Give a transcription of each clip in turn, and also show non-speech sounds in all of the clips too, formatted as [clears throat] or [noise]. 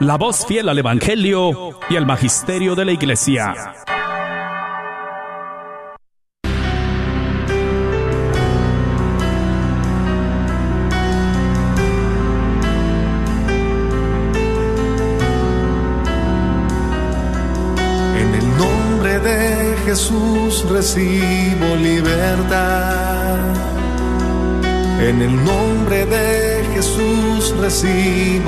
la voz fiel al Evangelio y al Magisterio de la Iglesia. En el nombre de Jesús recibo libertad. En el nombre de Jesús recibo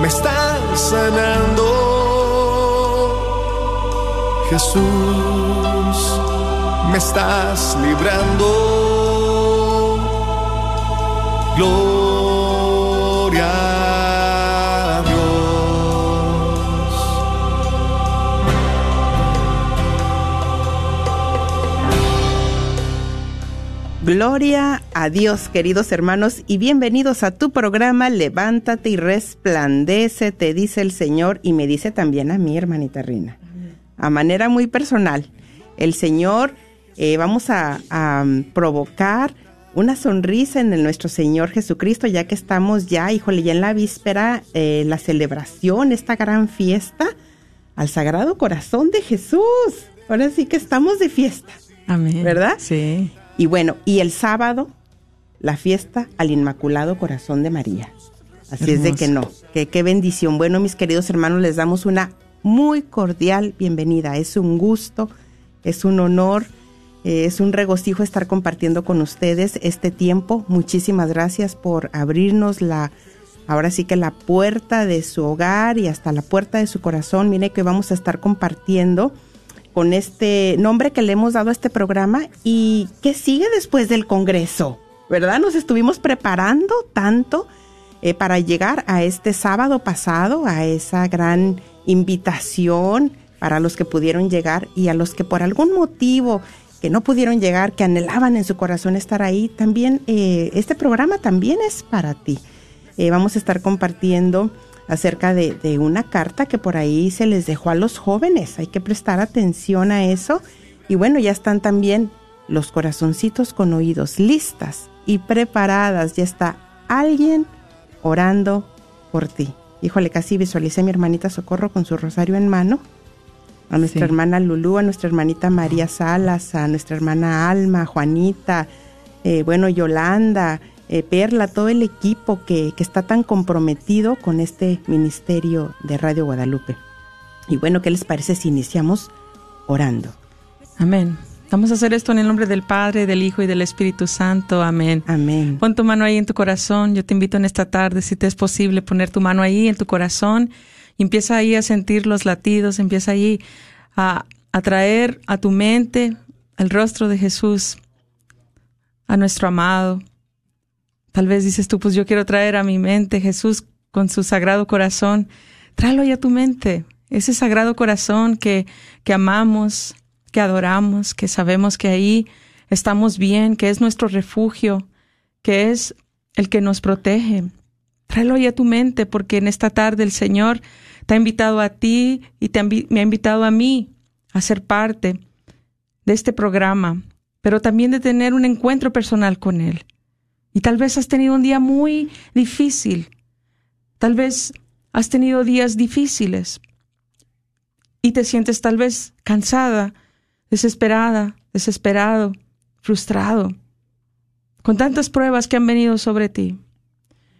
me estás sanando. Jesús, me estás librando. Gloria a Dios. Gloria a Dios, queridos hermanos, y bienvenidos a tu programa Levántate y resplandece, te dice el Señor, y me dice también a mí, hermanita Rina, a manera muy personal. El Señor, eh, vamos a, a, provocar una sonrisa en el nuestro Señor Jesucristo, ya que estamos ya, híjole, ya en la víspera, eh, la celebración, esta gran fiesta al Sagrado Corazón de Jesús. Ahora sí que estamos de fiesta. Amén. ¿Verdad? Sí. Y bueno, y el sábado, la fiesta al Inmaculado Corazón de María. Así es de que no, que qué bendición. Bueno, mis queridos hermanos, les damos una muy cordial bienvenida. Es un gusto, es un honor, eh, es un regocijo estar compartiendo con ustedes este tiempo. Muchísimas gracias por abrirnos la, ahora sí que la puerta de su hogar y hasta la puerta de su corazón. Mire que vamos a estar compartiendo con este nombre que le hemos dado a este programa y que sigue después del Congreso, ¿verdad? Nos estuvimos preparando tanto eh, para llegar a este sábado pasado, a esa gran invitación para los que pudieron llegar y a los que por algún motivo que no pudieron llegar, que anhelaban en su corazón estar ahí, también eh, este programa también es para ti. Eh, vamos a estar compartiendo acerca de, de, una carta que por ahí se les dejó a los jóvenes. Hay que prestar atención a eso. Y bueno, ya están también los corazoncitos con oídos listas y preparadas. Ya está alguien orando por ti. Híjole, casi visualicé a mi hermanita Socorro con su rosario en mano. A nuestra sí. hermana Lulú, a nuestra hermanita María Salas, a nuestra hermana Alma, Juanita, eh, bueno, Yolanda, eh, Perla, todo el equipo que, que, está tan comprometido con este ministerio de Radio Guadalupe. Y bueno, ¿qué les parece si iniciamos orando? Amén. Vamos a hacer esto en el nombre del Padre, del Hijo y del Espíritu Santo. Amén. Amén. Pon tu mano ahí en tu corazón. Yo te invito en esta tarde, si te es posible, poner tu mano ahí en tu corazón. Y empieza ahí a sentir los latidos, empieza ahí a, a traer a tu mente el rostro de Jesús, a nuestro amado, Tal vez dices tú, pues yo quiero traer a mi mente Jesús con su sagrado corazón. Tráelo ahí a tu mente, ese sagrado corazón que, que amamos, que adoramos, que sabemos que ahí estamos bien, que es nuestro refugio, que es el que nos protege. Tráelo ahí a tu mente porque en esta tarde el Señor te ha invitado a ti y te me ha invitado a mí a ser parte de este programa, pero también de tener un encuentro personal con Él. Y tal vez has tenido un día muy difícil. Tal vez has tenido días difíciles. Y te sientes tal vez cansada, desesperada, desesperado, frustrado, con tantas pruebas que han venido sobre ti.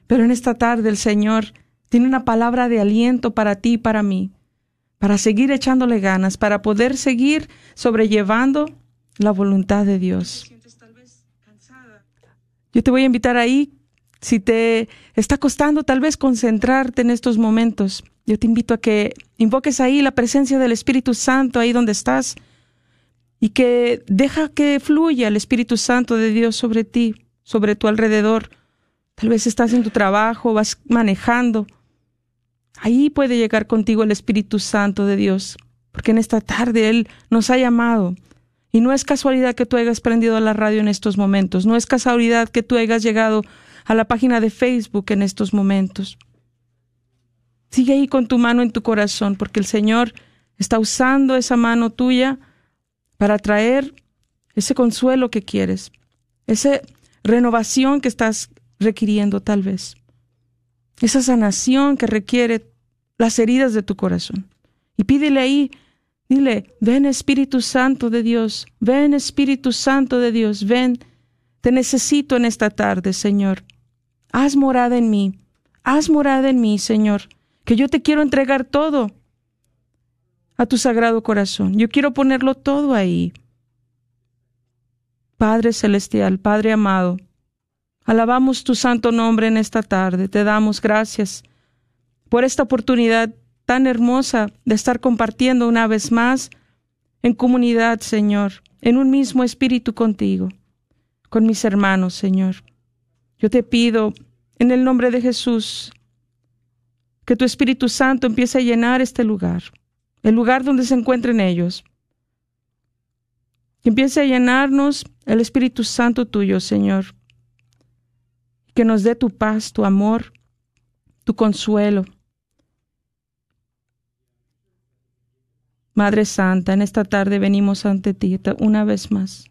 Pero en esta tarde el Señor tiene una palabra de aliento para ti y para mí, para seguir echándole ganas, para poder seguir sobrellevando la voluntad de Dios. Yo te voy a invitar ahí, si te está costando tal vez concentrarte en estos momentos, yo te invito a que invoques ahí la presencia del Espíritu Santo ahí donde estás y que deja que fluya el Espíritu Santo de Dios sobre ti, sobre tu alrededor. Tal vez estás en tu trabajo, vas manejando. Ahí puede llegar contigo el Espíritu Santo de Dios, porque en esta tarde Él nos ha llamado. Y no es casualidad que tú hayas prendido a la radio en estos momentos, no es casualidad que tú hayas llegado a la página de Facebook en estos momentos. Sigue ahí con tu mano en tu corazón, porque el Señor está usando esa mano tuya para traer ese consuelo que quieres, esa renovación que estás requiriendo tal vez, esa sanación que requiere las heridas de tu corazón. Y pídele ahí, dile, ven Espíritu Santo de Dios, ven Espíritu Santo de Dios, ven, te necesito en esta tarde, Señor. Haz morada en mí, haz morada en mí, Señor, que yo te quiero entregar todo a tu sagrado corazón. Yo quiero ponerlo todo ahí. Padre Celestial, Padre amado, alabamos tu santo nombre en esta tarde. Te damos gracias por esta oportunidad tan hermosa de estar compartiendo una vez más en comunidad, Señor, en un mismo espíritu contigo, con mis hermanos, Señor. Yo te pido, en el nombre de Jesús, que tu Espíritu Santo empiece a llenar este lugar, el lugar donde se encuentren ellos. Que empiece a llenarnos el Espíritu Santo tuyo, Señor. Que nos dé tu paz, tu amor, tu consuelo. Madre Santa, en esta tarde venimos ante ti una vez más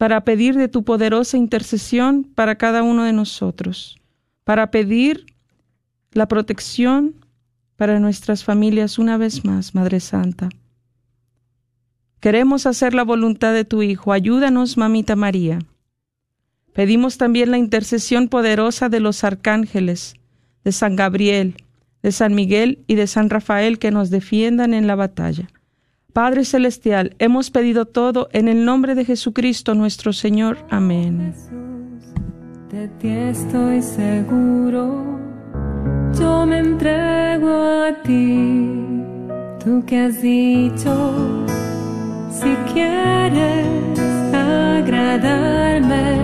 para pedir de tu poderosa intercesión para cada uno de nosotros, para pedir la protección para nuestras familias una vez más, Madre Santa. Queremos hacer la voluntad de tu Hijo. Ayúdanos, Mamita María. Pedimos también la intercesión poderosa de los arcángeles, de San Gabriel, de San Miguel y de San Rafael que nos defiendan en la batalla. Padre Celestial, hemos pedido todo en el nombre de Jesucristo nuestro Señor. Amén. de ti estoy seguro, yo me entrego a ti, tú que has dicho, si quieres agradarme,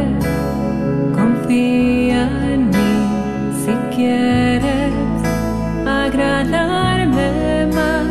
confía en mí, si quieres agradarme más,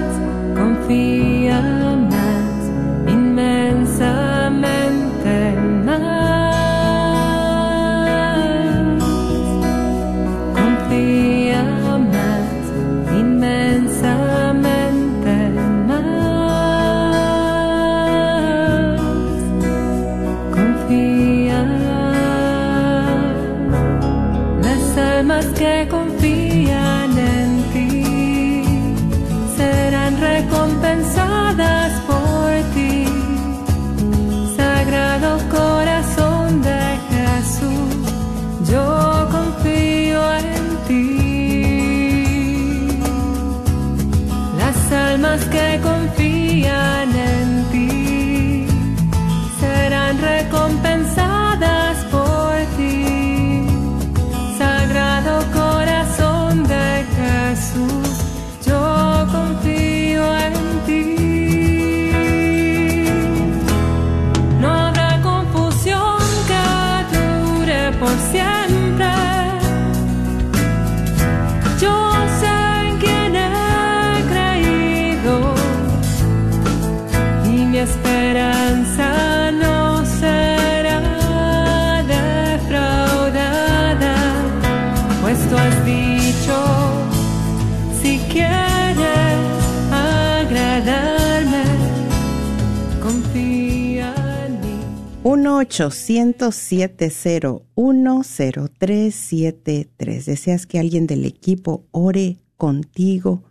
confía.1-800-701-0373. ¿Deseas que alguien del equipo ore contigo?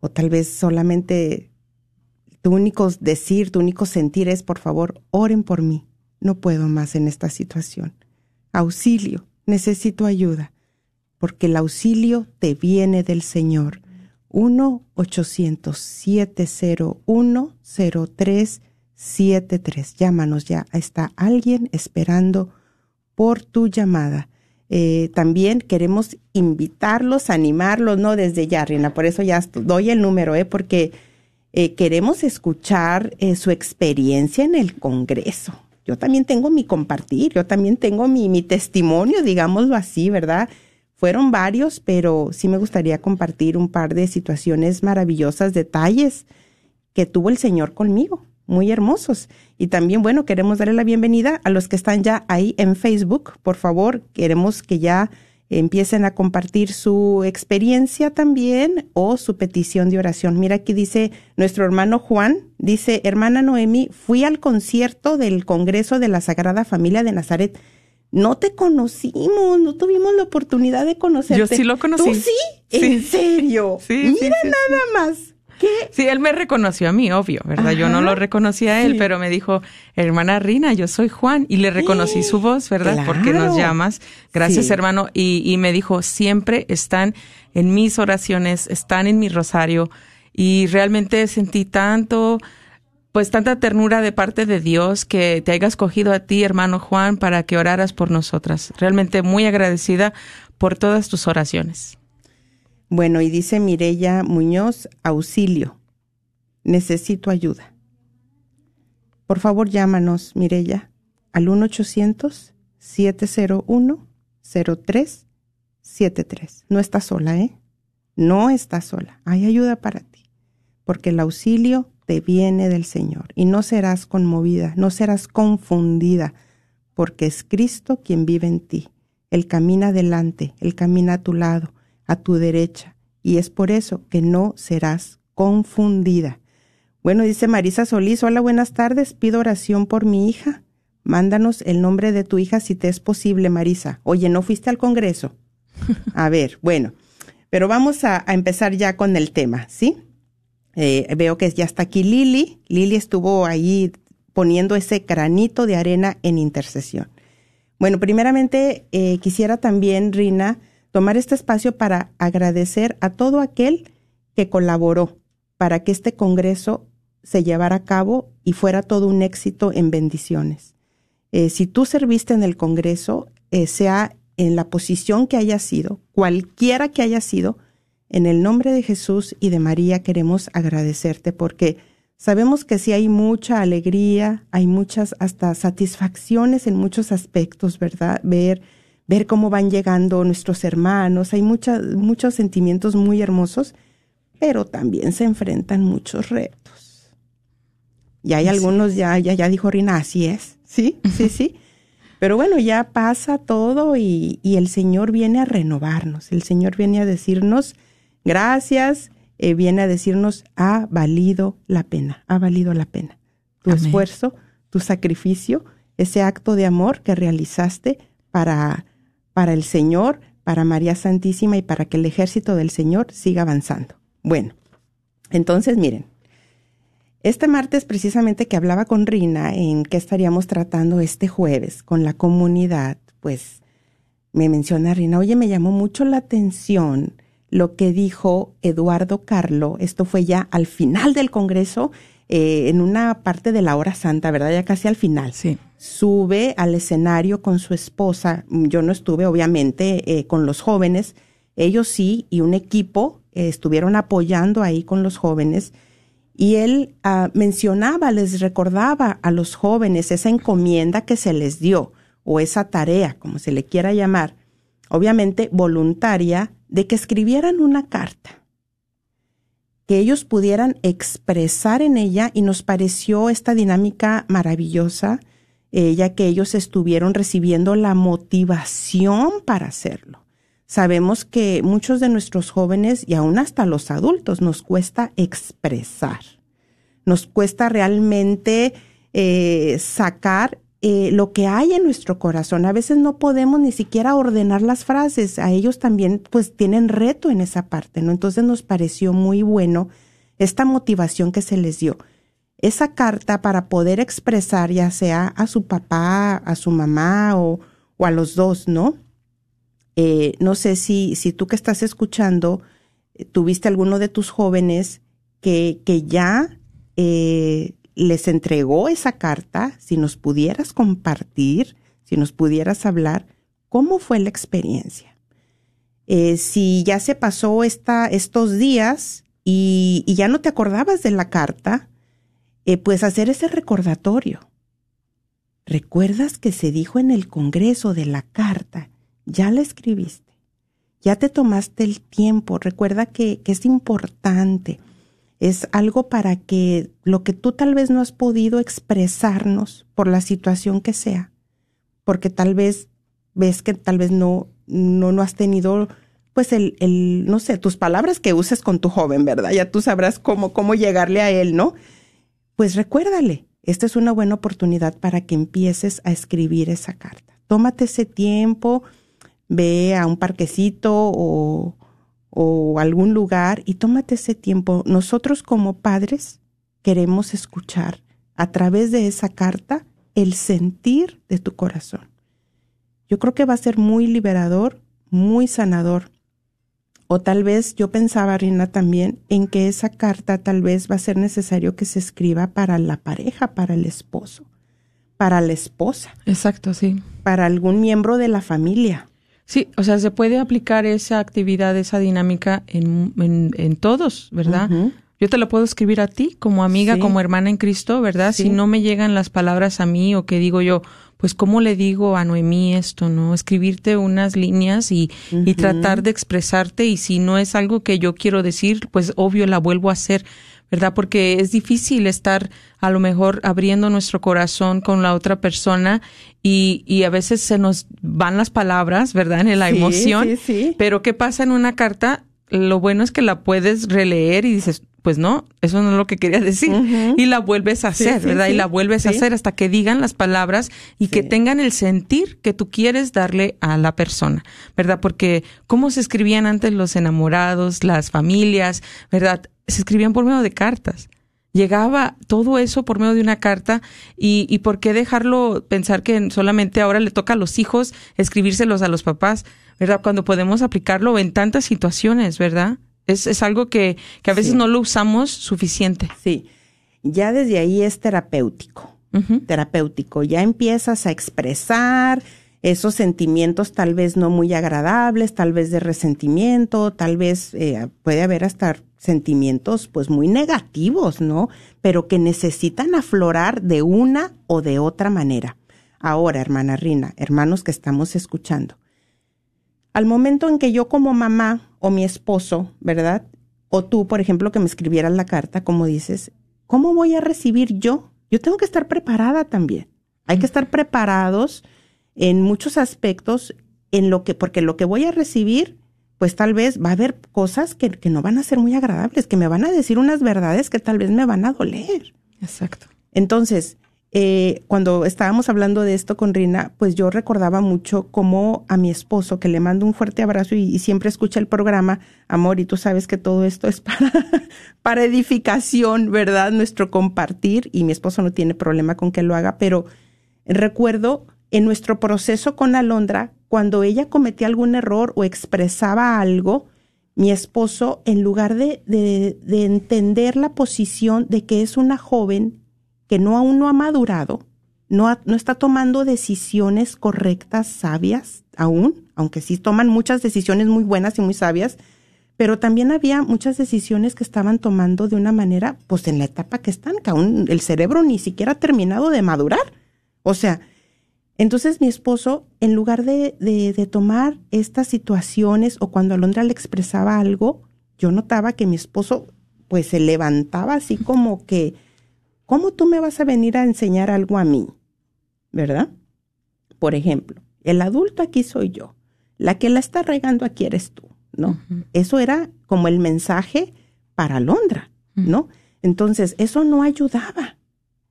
O tal vez solamente tu único decir, tu único sentir es, por favor, oren por mí. No puedo más en esta situación. Auxilio, necesito ayuda, porque el auxilio te viene del Señor. 1-800-701-0373. 73. Llámanos ya. Está alguien esperando por tu llamada. Eh, también queremos invitarlos, animarlos, ¿no? Desde ya, Rina. Por eso ya doy el número, ¿eh? Porque eh, queremos escuchar eh, su experiencia en el Congreso. Yo también tengo mi compartir, yo también tengo mi, mi testimonio, digámoslo así, ¿verdad? Fueron varios, pero sí me gustaría compartir un par de situaciones maravillosas, detalles que tuvo el Señor conmigo, muy hermosos. Y también, bueno, queremos darle la bienvenida a los que están ya ahí en Facebook. Por favor, queremos que ya empiecen a compartir su experiencia también o su petición de oración. Mira aquí dice nuestro hermano Juan, dice, hermana Noemi, fui al concierto del Congreso de la Sagrada Familia de Nazaret. No te conocimos, no tuvimos la oportunidad de conocerte. Yo sí lo conocí. ¿Tú sí? ¿En serio? Sí, sí, Mira sí, nada más. ¿Qué? Sí, él me reconoció a mí, obvio, ¿verdad? Yo no lo reconocí a él, Sí. pero me dijo, hermana Rina, yo soy Juan, y le reconocí su voz, ¿verdad? Porque nos llamas. Gracias, Sí. hermano. Y, y me dijo, siempre están en mis oraciones, están en mi rosario, y realmente sentí tanto, pues tanta ternura de parte de Dios que te haya escogido a ti, hermano Juan, para que oraras por nosotras. Realmente muy agradecida por todas tus oraciones. Bueno, y dice Mirella Muñoz, auxilio. Necesito ayuda. Por favor, llámanos, Mirella, al 1-800-701-0373. No estás sola, ¿eh? No estás sola. Hay ayuda para ti. Porque el auxilio te viene del Señor. Y no serás conmovida, no serás confundida, porque es Cristo quien vive en ti. Él camina adelante, Él camina a tu lado, a tu derecha. Y es por eso que no serás confundida. Bueno, dice Marisa Solís, hola, buenas tardes, pido oración por mi hija. Mándanos el nombre de tu hija si te es posible, Marisa. Oye, ¿no fuiste al Congreso? [laughs] A ver, bueno, pero vamos a, a empezar ya con el tema, ¿sí? Eh, veo que ya está aquí Lili. Lili estuvo ahí poniendo ese granito de arena en intercesión. Bueno, primeramente eh, quisiera también, Rina, tomar este espacio para agradecer a todo aquel que colaboró para que este Congreso se llevara a cabo y fuera todo un éxito en bendiciones. Eh, si tú serviste en el Congreso, eh, sea en la posición que haya sido, cualquiera que haya sido, en el nombre de Jesús y de María queremos agradecerte porque sabemos que sí hay mucha alegría, hay muchas hasta satisfacciones en muchos aspectos, ¿verdad? Ver, ver cómo van llegando nuestros hermanos, hay muchas, muchos sentimientos muy hermosos, pero también se enfrentan muchos retos. Y hay algunos, ya, ya, ya dijo Rina, así es, sí, sí, sí. Pero bueno, ya pasa todo y, y el Señor viene a renovarnos, el Señor viene a decirnos, gracias, eh, viene a decirnos, ha valido la pena, ha valido la pena. Tu Amén. esfuerzo, tu sacrificio, ese acto de amor que realizaste para, para el Señor, para María Santísima y para que el ejército del Señor siga avanzando. Bueno, entonces miren, este martes precisamente que hablaba con Rina en qué estaríamos tratando este jueves con la comunidad, pues me menciona Rina, oye, me llamó mucho la atención lo que dijo Eduardo Carlo, esto fue ya al final del Congreso, eh, en una parte de la hora santa, ¿verdad? Ya casi al final. Sí. Sube al escenario con su esposa, yo no estuve obviamente eh, con los jóvenes, ellos sí, y un equipo eh, estuvieron apoyando ahí con los jóvenes. Y él ah, mencionaba, les recordaba a los jóvenes esa encomienda que se les dio, o esa tarea, como se le quiera llamar, obviamente voluntaria, de que escribieran una carta, que ellos pudieran expresar en ella, y nos pareció esta dinámica maravillosa, eh, ya que ellos estuvieron recibiendo la motivación para hacerlo. Sabemos que muchos de nuestros jóvenes y aún hasta los adultos nos cuesta expresar, nos cuesta realmente eh, sacar eh, lo que hay en nuestro corazón. A veces no podemos ni siquiera ordenar las frases. A ellos también pues tienen reto en esa parte, ¿no? Entonces nos pareció muy bueno esta motivación que se les dio. Esa carta para poder expresar ya sea a su papá, a su mamá o, o a los dos, ¿no? Eh, no sé si, si tú que estás escuchando eh, tuviste alguno de tus jóvenes que, que ya eh, les entregó esa carta, si nos pudieras compartir, si nos pudieras hablar, ¿cómo fue la experiencia? Si ya se pasó esta, estos días y, y ya no te acordabas de la carta, eh, pues hacer ese recordatorio. ¿Recuerdas que se dijo en el Congreso de la carta? Ya la escribiste. Ya te tomaste el tiempo. Recuerda que, que es importante. Es algo para que lo que tú tal vez no has podido expresarnos por la situación que sea, porque tal vez ves que tal vez no, no, no has tenido pues el, el, no sé, tus palabras que uses con tu joven, ¿verdad? Ya tú sabrás cómo, cómo llegarle a él, ¿no? Pues recuérdale, esta es una buena oportunidad para que empieces a escribir esa carta. Tómate ese tiempo, ve a un parquecito o, algún lugar y tómate ese tiempo. Nosotros como padres queremos escuchar a través de esa carta el sentir de tu corazón. Yo creo que va a ser muy liberador, muy sanador o tal vez yo pensaba, Rina, también en que esa carta tal vez va a ser necesario que se escriba para la pareja, para el esposo, para la esposa. Exacto, sí. Para algún miembro de la familia. Sí, o sea, se puede aplicar esa actividad, esa dinámica en, en, todos, ¿verdad? Yo te lo puedo escribir a ti como amiga, como hermana en Cristo, ¿verdad? Si no me llegan las palabras a mí o que digo yo, pues cómo le digo a Noemí esto, ¿no? Escribirte unas líneas y, y tratar de expresarte y si no es algo que yo quiero decir, pues obvio la vuelvo a hacer. ¿verdad? Porque es difícil estar a lo mejor abriendo nuestro corazón con la otra persona y, y a veces se nos van las palabras, ¿verdad? En la emoción. Sí, sí. Pero ¿qué pasa en una carta? Lo bueno es que la puedes releer y dices, pues no, eso no es lo que quería decir. Y la vuelves a hacer, ¿verdad? y la vuelves a hacer hasta que digan las palabras y que tengan el sentir que tú quieres darle a la persona, ¿verdad? Porque cómo se escribían antes los enamorados, las familias, ¿verdad? Se escribían por medio de cartas. Llegaba todo eso por medio de una carta y, y por qué dejarlo pensar que solamente ahora le toca a los hijos escribírselos a los papás, ¿verdad? Cuando podemos aplicarlo en tantas situaciones, ¿verdad? Es, es algo que, que a veces no lo usamos suficiente. Sí, ya desde ahí es terapéutico, terapéutico. Ya empiezas a expresar esos sentimientos tal vez no muy agradables, tal vez de resentimiento, tal vez eh, puede haber hasta sentimientos pues muy negativos, ¿no? Pero que necesitan aflorar de una o de otra manera. Ahora, hermana Rina, hermanos que estamos escuchando, al momento en que yo como mamá o mi esposo, ¿verdad? O tú, por ejemplo, que me escribieras la carta, como dices, ¿cómo voy a recibir yo? Yo tengo que estar preparada también. Hay que estar preparados en muchos aspectos, en lo que, porque lo que voy a recibir, pues tal vez va a haber cosas que, que no van a ser muy agradables, que me van a decir unas verdades que tal vez me van a doler. Exacto. Entonces, eh, cuando estábamos hablando de esto con Rina, pues yo recordaba mucho cómo a mi esposo, que le mando un fuerte abrazo y, siempre escucha el programa, amor, y tú sabes que todo esto es para, [laughs] para edificación, ¿verdad? Nuestro compartir, y mi esposo no tiene problema con que lo haga, pero recuerdo en nuestro proceso con Alondra, cuando ella cometía algún error o expresaba algo, mi esposo, en lugar de, de, de entender la posición de que es una joven que no aún no ha madurado, no, no está tomando decisiones correctas, sabias aún, aunque sí toman muchas decisiones muy buenas y muy sabias, pero también había muchas decisiones que estaban tomando de una manera, pues en la etapa que están, que aún el cerebro ni siquiera ha terminado de madurar. O sea, entonces mi esposo, en lugar de, de, de tomar estas situaciones o cuando Alondra le expresaba algo, yo notaba que mi esposo pues se levantaba así como que ¿cómo tú me vas a venir a enseñar algo a mí? ¿Verdad? Por ejemplo, el adulto aquí soy yo, la que la está regando aquí eres tú, ¿no? Eso era como el mensaje para Londra, ¿no? Entonces, eso no ayudaba,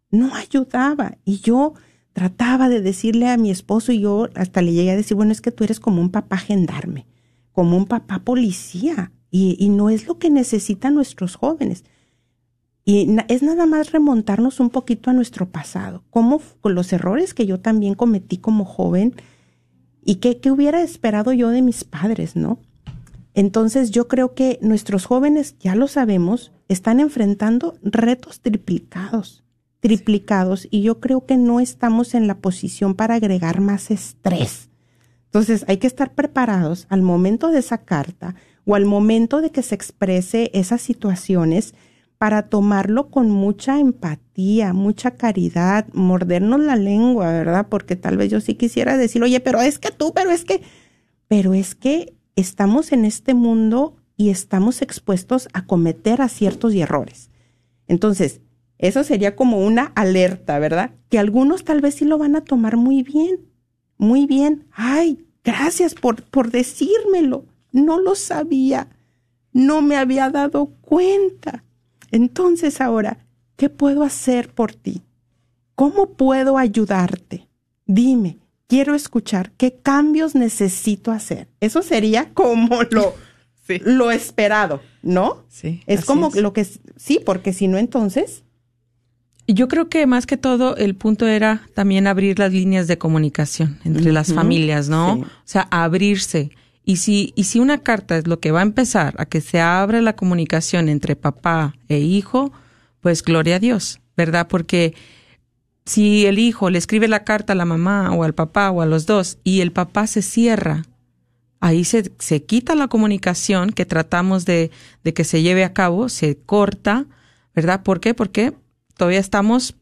no ayudaba. Y yo trataba de decirle a mi esposo y yo hasta le llegué a decir, bueno, es que tú eres como un papá gendarme, como un papá policía, y, no es lo que necesitan nuestros jóvenes. Y es nada más remontarnos un poquito a nuestro pasado, con los errores que yo también cometí como joven y qué, hubiera esperado yo de mis padres, ¿no? Entonces yo creo que nuestros jóvenes, ya lo sabemos, están enfrentando retos triplicados, triplicados, y yo creo que no estamos en la posición para agregar más estrés. Entonces hay que estar preparados al momento de esa carta o al momento de que se exprese esas situaciones para tomarlo con mucha empatía, mucha caridad, mordernos la lengua, ¿verdad? Porque tal vez yo sí quisiera decir, oye, pero es que tú, pero es que, pero es que estamos en este mundo y estamos expuestos a cometer aciertos y errores. Entonces, eso sería como una alerta, ¿verdad? Que algunos tal vez sí lo van a tomar muy bien, muy bien. Ay, gracias por, por decírmelo. No lo sabía, no me había dado cuenta. Entonces ahora, ¿qué puedo hacer por ti? ¿Cómo puedo ayudarte? Dime, quiero escuchar qué cambios necesito hacer. Eso sería como lo, [laughs] lo esperado, ¿no? Sí. Es como lo que sí, porque si no, entonces. Yo creo que más que todo el punto era también abrir las líneas de comunicación entre las familias, ¿no? sí. O sea, abrirse. Y si, y si una carta es lo que va a empezar a que se abra la comunicación entre papá e hijo, pues gloria a Dios, ¿verdad? Porque si el hijo le escribe la carta a la mamá o al papá o a los dos y el papá se cierra, ahí se, se quita la comunicación que tratamos de, de que se lleve a cabo, se corta, ¿verdad? ¿Por qué? Porque todavía estamos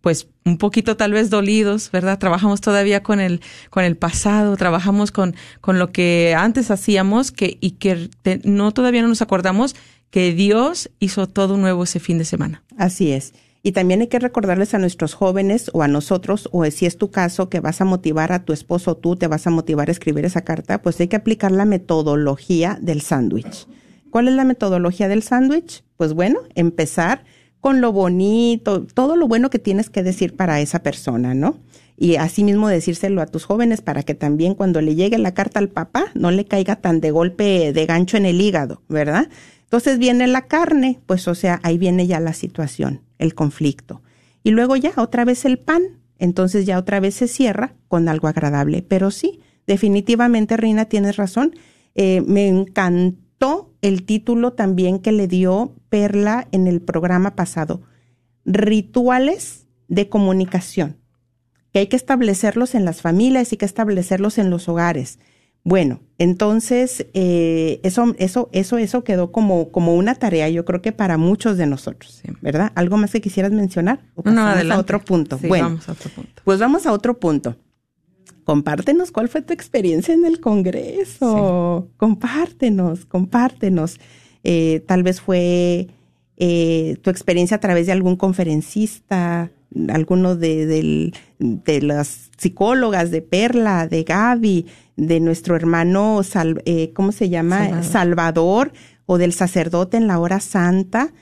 pues un poquito tal vez dolidos, ¿verdad? Trabajamos todavía con el, con el pasado, trabajamos con, con lo que antes hacíamos que, y que no todavía no nos acordamos que Dios hizo todo nuevo ese fin de semana. Así es. Y también hay que recordarles a nuestros jóvenes o a nosotros, o si es tu caso que vas a motivar a tu esposo o tú te vas a motivar a escribir esa carta, pues hay que aplicar la metodología del sándwich. ¿Cuál es la metodología del sándwich? Pues bueno, empezar con lo bonito, todo lo bueno que tienes que decir para esa persona, ¿no? Y asimismo decírselo a tus jóvenes para que también cuando le llegue la carta al papá no le caiga tan de golpe de gancho en el hígado, ¿verdad? Entonces viene la carne, pues o sea, ahí viene ya la situación, el conflicto. Y luego ya otra vez el pan, entonces ya otra vez se cierra con algo agradable. Pero sí, definitivamente, Rina, tienes razón. Eh, me encantó el título también que le dio Perla en el programa pasado, Rituales de Comunicación, que hay que establecerlos en las familias y que establecerlos en los hogares. Bueno, entonces eh, eso, eso, eso, eso quedó como, como una tarea, yo creo que para muchos de nosotros, Sí. ¿verdad? ¿Algo más que quisieras mencionar? ¿O No, adelante. a otro punto. Sí, bueno, vamos a otro punto. pues vamos a otro punto. Compártenos cuál fue tu experiencia en el Congreso. Compártenos, compártenos. Eh, tal vez fue eh, tu experiencia a través de algún conferencista, alguno de, las psicólogas de Perla, de Gaby, de nuestro hermano, Sal- eh, ¿cómo se llama? Salvador. Salvador, o del sacerdote en la hora santa.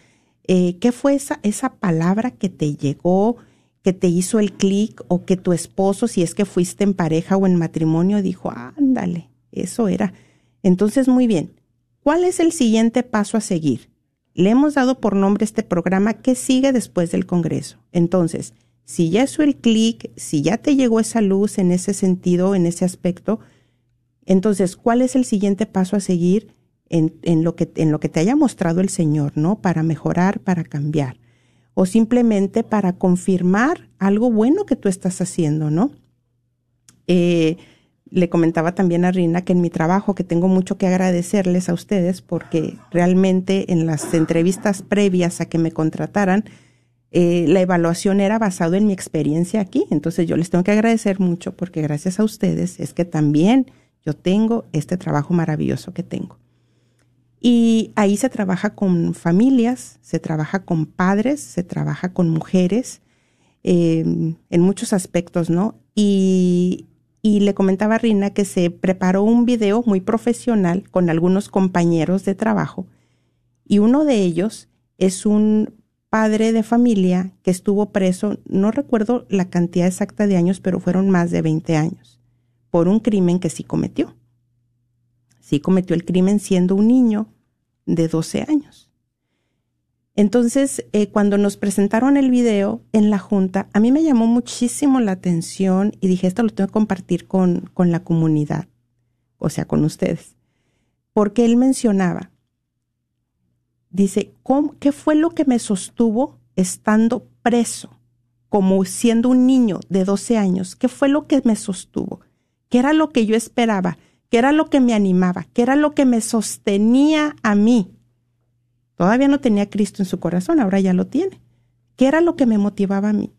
Eh, ¿Qué fue esa, esa palabra que te llegó? que te hizo el clic o que tu esposo, si es que fuiste en pareja o en matrimonio, dijo, ándale, eso era. Entonces, muy bien, ¿cuál es el siguiente paso a seguir? Le hemos dado por nombre este programa, ¿qué sigue después del Congreso? Entonces, si ya hizo el clic, si ya te llegó esa luz en ese sentido, en ese aspecto, entonces, ¿cuál es el siguiente paso a seguir en, en lo, que, en lo que te haya mostrado el Señor, ¿no? Para mejorar, para cambiar o simplemente para confirmar algo bueno que tú estás haciendo, ¿no? Eh, le comentaba también a Rina que en mi trabajo, que tengo mucho que agradecerles a ustedes porque realmente en las entrevistas previas a que me contrataran, eh, la evaluación era basado en mi experiencia aquí. Entonces yo les tengo que agradecer mucho porque gracias a ustedes es que también yo tengo este trabajo maravilloso que tengo. Y ahí se trabaja con familias, se trabaja con padres, se trabaja con mujeres, eh, en muchos aspectos, ¿no? Y, y le comentaba a Rina que se preparó un video muy profesional con algunos compañeros de trabajo y uno de ellos es un padre de familia que estuvo preso, no recuerdo la cantidad exacta de años, pero fueron más de 20 años, por un crimen que sí cometió. Sí cometió el crimen siendo un niño de 12 años. Entonces, eh, cuando nos presentaron el video en la junta, a mí me llamó muchísimo la atención y dije, esto lo tengo que compartir con, con la comunidad, o sea, con ustedes. Porque él mencionaba, dice, ¿cómo, ¿qué fue lo que me sostuvo estando preso, como siendo un niño de 12 años? ¿Qué fue lo que me sostuvo? ¿Qué era lo que yo esperaba? ¿Qué era lo que me animaba? ¿Qué era lo que me sostenía a mí? Todavía no tenía Cristo en su corazón, ahora ya lo tiene. ¿Qué era lo que me motivaba a mí?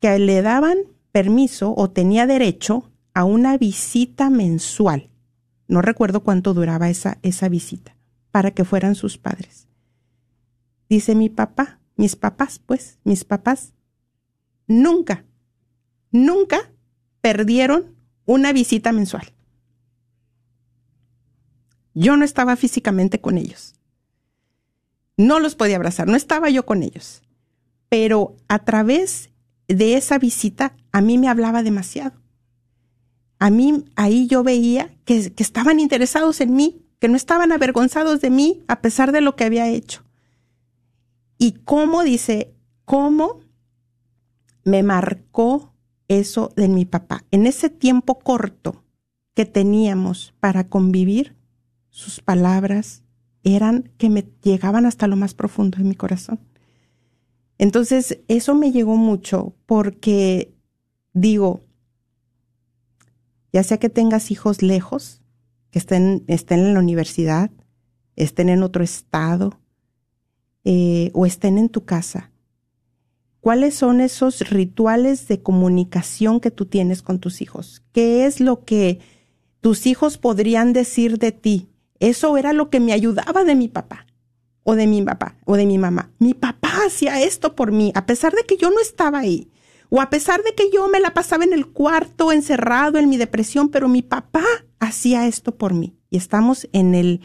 Que le daban permiso o tenía derecho a una visita mensual, no recuerdo cuánto duraba esa, esa visita, para que fueran sus padres. Dice mi papá, mis papás, pues, mis papás, nunca, nunca perdieron una visita mensual. Yo no estaba físicamente con ellos. No los podía abrazar, no estaba yo con ellos. Pero a través de esa visita, a mí me hablaba demasiado. A mí ahí yo veía que, que estaban interesados en mí, que no estaban avergonzados de mí a pesar de lo que había hecho. Y cómo dice, cómo me marcó eso de mi papá. En ese tiempo corto que teníamos para convivir, sus palabras eran que me llegaban hasta lo más profundo de mi corazón. Entonces, eso me llegó mucho porque digo, ya sea que tengas hijos lejos, que estén, estén en la universidad, estén en otro estado eh, o estén en tu casa, ¿cuáles son esos rituales de comunicación que tú tienes con tus hijos? ¿Qué es lo que tus hijos podrían decir de ti? Eso era lo que me ayudaba de mi papá o de mi papá o de mi mamá. Mi papá hacía esto por mí, a pesar de que yo no estaba ahí. O a pesar de que yo me la pasaba en el cuarto encerrado en mi depresión, pero mi papá hacía esto por mí. Y estamos en el,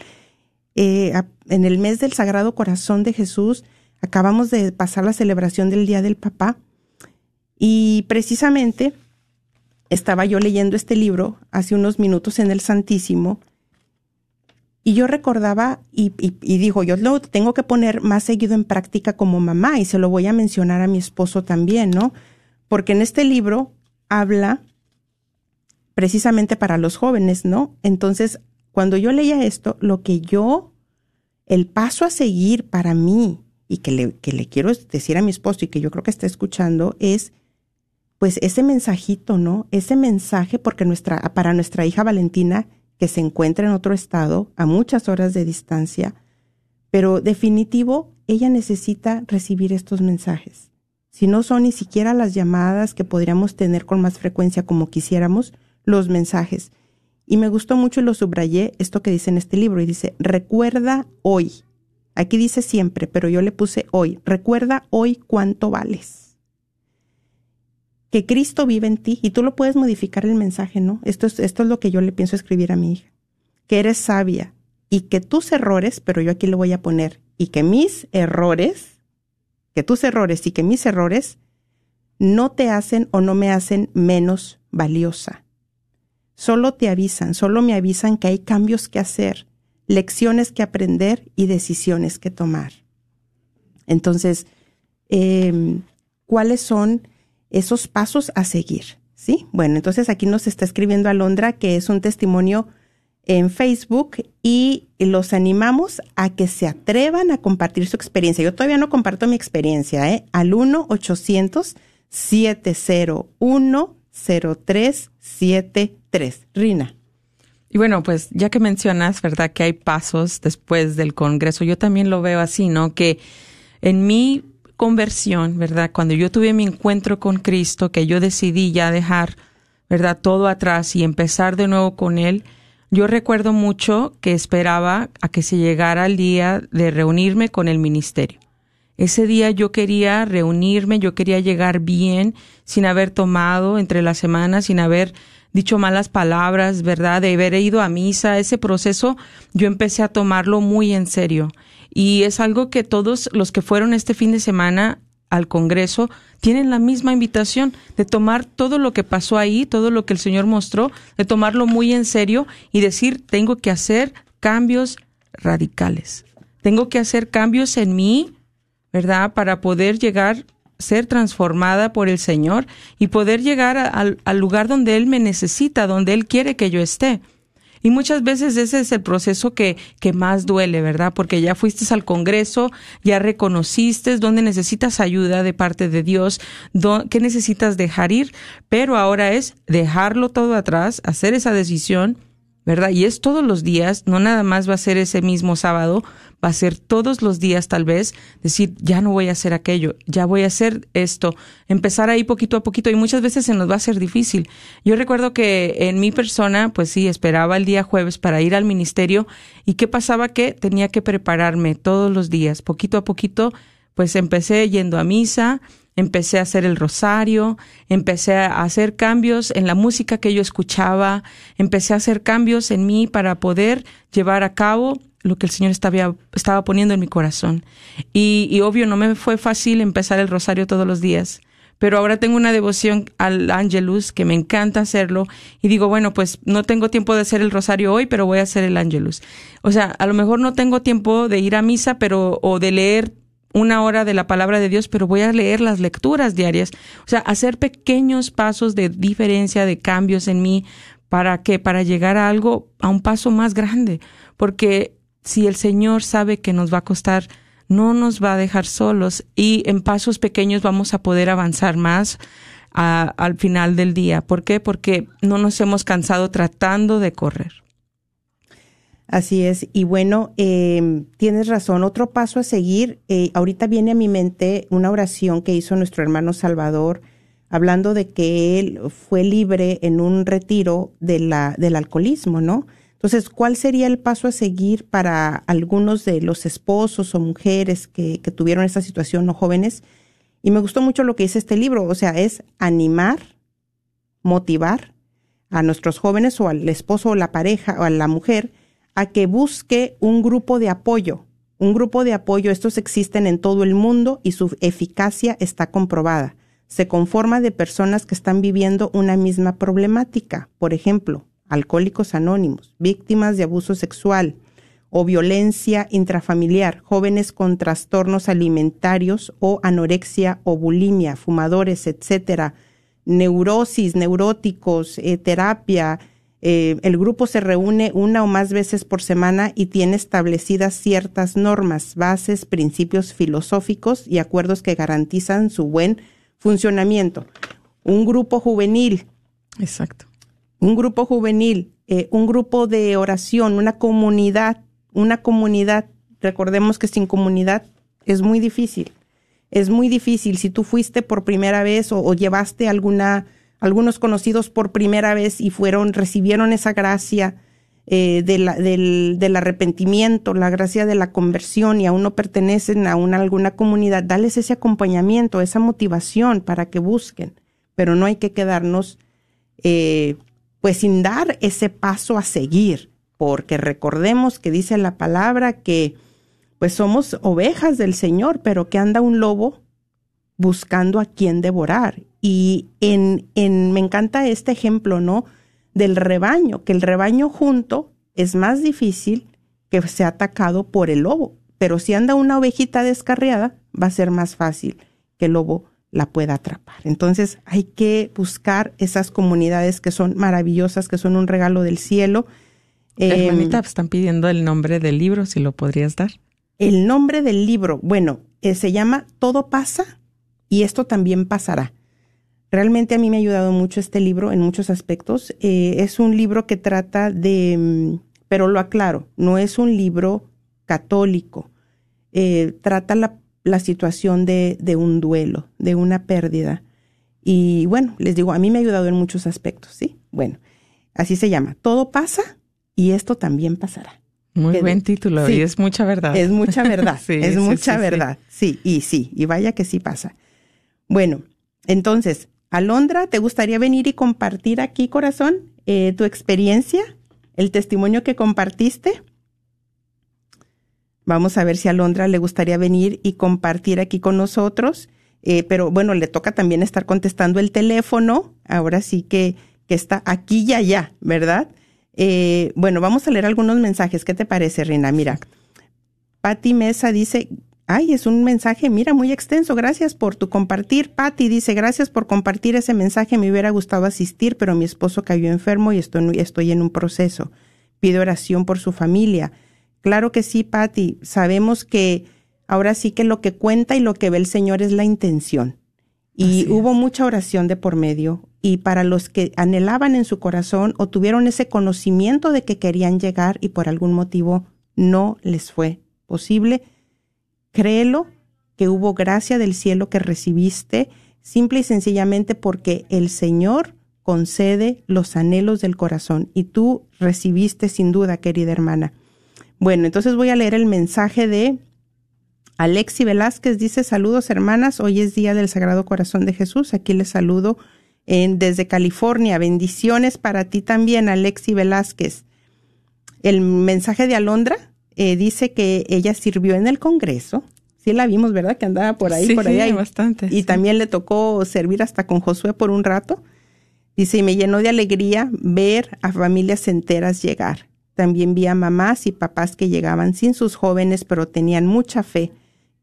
eh, en el mes del Sagrado Corazón de Jesús. Acabamos de pasar la celebración del Día del Papá. Y precisamente estaba yo leyendo este libro hace unos minutos en el Santísimo y yo recordaba y, y, dijo, yo lo tengo que poner más seguido en práctica como mamá y se lo voy a mencionar a mi esposo también, ¿no? Porque en este libro habla precisamente para los jóvenes, ¿no? Entonces, cuando yo leía esto, lo que yo, el paso a seguir para mí y que le, que le quiero decir a mi esposo y que yo creo que está escuchando es, pues ese mensajito, ¿no? Ese mensaje, porque nuestra, para nuestra hija Valentina, que se encuentra en otro estado, a muchas horas de distancia, pero definitivo, ella necesita recibir estos mensajes. Si no son ni siquiera las llamadas que podríamos tener con más frecuencia como quisiéramos, los mensajes. Y me gustó mucho y lo subrayé esto que dice en este libro y dice, recuerda hoy. Aquí dice siempre, pero yo le puse hoy. Recuerda hoy cuánto vales que Cristo vive en ti y tú lo puedes modificar el mensaje, ¿no? Esto es, esto es lo que yo le pienso escribir a mi hija. Que eres sabia y que tus errores, pero yo aquí le voy a poner, y que mis errores, que tus errores y que mis errores no te hacen o no me hacen menos valiosa. Solo te avisan, solo me avisan que hay cambios que hacer, lecciones que aprender y decisiones que tomar. Entonces, eh, ¿cuáles son esos pasos a seguir. ¿Sí? Bueno, entonces aquí nos está escribiendo Alondra que es un testimonio en Facebook y los animamos a que se atrevan a compartir su experiencia. Yo todavía no comparto mi experiencia, ¿eh? Al 1-800-701-0373. Rina. Y bueno, pues ya que mencionas, ¿verdad? Que hay pasos después del Congreso, yo también lo veo así, ¿no? Que en mi conversión, ¿verdad? Cuando yo tuve mi encuentro con Cristo, que yo decidí ya dejar, ¿verdad? Todo atrás y empezar de nuevo con Él, yo recuerdo mucho que esperaba a que se llegara el día de reunirme con el ministerio. Ese día yo quería reunirme, yo quería llegar bien, sin haber tomado entre las semanas, sin haber dicho malas palabras, ¿verdad? De haber ido a misa. Ese proceso yo empecé a tomarlo muy en serio. Y es algo que todos los que fueron este fin de semana al Congreso tienen la misma invitación de tomar todo lo que pasó ahí, todo lo que el Señor mostró, de tomarlo muy en serio y decir, tengo que hacer cambios radicales. Tengo que hacer cambios en mí, ¿verdad? Para poder llegar, ser transformada por el Señor y poder llegar al lugar donde Él me necesita, donde Él quiere que yo esté. Y muchas veces ese es el proceso que, que más duele, ¿verdad? Porque ya fuiste al Congreso, ya reconociste dónde necesitas ayuda de parte de Dios, qué necesitas dejar ir, pero ahora es dejarlo todo atrás, hacer esa decisión, ¿verdad? Y es todos los días, no nada más va a ser ese mismo sábado, va a ser todos los días tal vez decir, ya no voy a hacer aquello, ya voy a hacer esto, empezar ahí poquito a poquito y muchas veces se nos va a hacer difícil. Yo recuerdo que en mi persona, pues sí, esperaba el día jueves para ir al ministerio y qué pasaba que tenía que prepararme todos los días, poquito a poquito, pues empecé yendo a misa, empecé a hacer el rosario, empecé a hacer cambios en la música que yo escuchaba, empecé a hacer cambios en mí para poder llevar a cabo lo que el Señor estaba, estaba poniendo en mi corazón. Y, obvio, no me fue fácil empezar el rosario todos los días, pero ahora tengo una devoción al Angelus que me encanta hacerlo y digo, bueno, pues no tengo tiempo de hacer el rosario hoy, pero voy a hacer el Angelus. O sea, a lo mejor no tengo tiempo de ir a misa, pero o de leer una hora de la palabra de Dios, pero voy a leer las lecturas diarias. O sea, hacer pequeños pasos de diferencia, de cambios en mí, para que, para llegar a algo, a un paso más grande. Porque si el Señor sabe que nos va a costar, no nos va a dejar solos y en pasos pequeños vamos a poder avanzar más al final del día. ¿Por qué? Porque no nos hemos cansado tratando de correr. Así es. Y bueno, eh, tienes razón. Otro paso a seguir, eh, ahorita viene a mi mente una oración que hizo nuestro hermano Salvador, hablando de que él fue libre en un retiro del alcoholismo, ¿no? Entonces, ¿cuál sería el paso a seguir para algunos de los esposos o mujeres que, tuvieron esa situación o jóvenes? Y me gustó mucho lo que dice este libro, o sea, es animar, motivar a nuestros jóvenes o al esposo o la pareja o a la mujer a que busque un grupo de apoyo. Un grupo de apoyo, estos existen en todo el mundo y su eficacia está comprobada. Se conforma de personas que están viviendo una misma problemática, por ejemplo, alcohólicos anónimos, víctimas de abuso sexual o violencia intrafamiliar, jóvenes con trastornos alimentarios o anorexia o bulimia, fumadores, etcétera, neurosis, neuróticos, eh, terapia, eh, el grupo se reúne una o más veces por semana y tiene establecidas ciertas normas, bases, principios filosóficos y acuerdos que garantizan su buen funcionamiento. Un grupo juvenil. Exacto. Un grupo juvenil, eh, un grupo de oración, una comunidad, una comunidad. Recordemos que sin comunidad es muy difícil. Es muy difícil. Si tú fuiste por primera vez o llevaste alguna algunos conocidos por primera vez y fueron, recibieron esa gracia eh, del, del, arrepentimiento, la gracia de la conversión y aún no pertenecen a una, alguna comunidad, dales ese acompañamiento, esa motivación para que busquen. Pero no hay que quedarnos eh, pues sin dar ese paso a seguir, porque recordemos que dice la palabra que pues somos ovejas del Señor, pero que anda un lobo buscando a quien devorar. Y en, en, me encanta este ejemplo, ¿no? Del rebaño, que el rebaño junto es más difícil que sea atacado por el lobo. Pero si anda una ovejita descarriada, va a ser más fácil que el lobo la pueda atrapar. Entonces hay que buscar esas comunidades que son maravillosas, que son un regalo del cielo. Hermanita, em, están pidiendo el nombre del libro, si lo podrías dar. El nombre del libro, bueno, eh, se llama Todo pasa y esto también pasará. Realmente a mí me ha ayudado mucho este libro en muchos aspectos. Eh, es un libro que trata de, mm, pero lo aclaro, no es un libro católico. Eh, trata la, la situación de, de, un duelo, de una pérdida. Y bueno, les digo, a mí me ha ayudado en muchos aspectos, ¿sí? Bueno, así se llama. Todo pasa y esto también pasará. Muy buen título y es mucha verdad. Es mucha verdad, [laughs] es mucha verdad. Sí, y sí, y vaya que sí pasa. Bueno, entonces, Alondra, ¿te gustaría venir y compartir aquí, corazón, eh, tu experiencia, el testimonio que compartiste? Vamos a ver si a Alondra le gustaría venir y compartir aquí con nosotros. Eh, pero bueno, le toca también estar contestando el teléfono. Ahora sí que, que está aquí y allá, ¿verdad? Eh, bueno, vamos a leer algunos mensajes. ¿Qué te parece, Rina? Mira, Patti Mesa dice, Ay, es un mensaje, mira, muy extenso. Gracias por tu compartir. Patty dice, gracias por compartir ese mensaje. Me hubiera gustado asistir, pero mi esposo cayó enfermo y estoy, estoy en un proceso. Pido oración por su familia. Claro que sí, Patty. Sabemos que ahora sí que lo que cuenta y lo que ve el Señor es la intención. Y hubo mucha oración de por medio. Y para los que anhelaban en su corazón o tuvieron ese conocimiento de que querían llegar y por algún motivo no les fue posible. Créelo que hubo gracia del cielo que recibiste, simple y sencillamente porque el Señor concede los anhelos del corazón y tú recibiste sin duda, querida hermana. Bueno, entonces voy a leer el mensaje de Alexi Velázquez. Dice, saludos hermanas, hoy es Día del Sagrado Corazón de Jesús. Aquí les saludo en, desde California. Bendiciones para ti también, Alexi Velázquez. El mensaje de Alondra eh, dice que ella sirvió en el Congreso. Sí la vimos, ¿verdad? Que andaba por ahí, Sí, por sí, allá. y- bastante, Y sí. también le tocó servir hasta con Josué por un rato. Dice, y me llenó de alegría ver a familias enteras llegar. También vi a mamás y papás que llegaban sin sus jóvenes, pero tenían mucha fe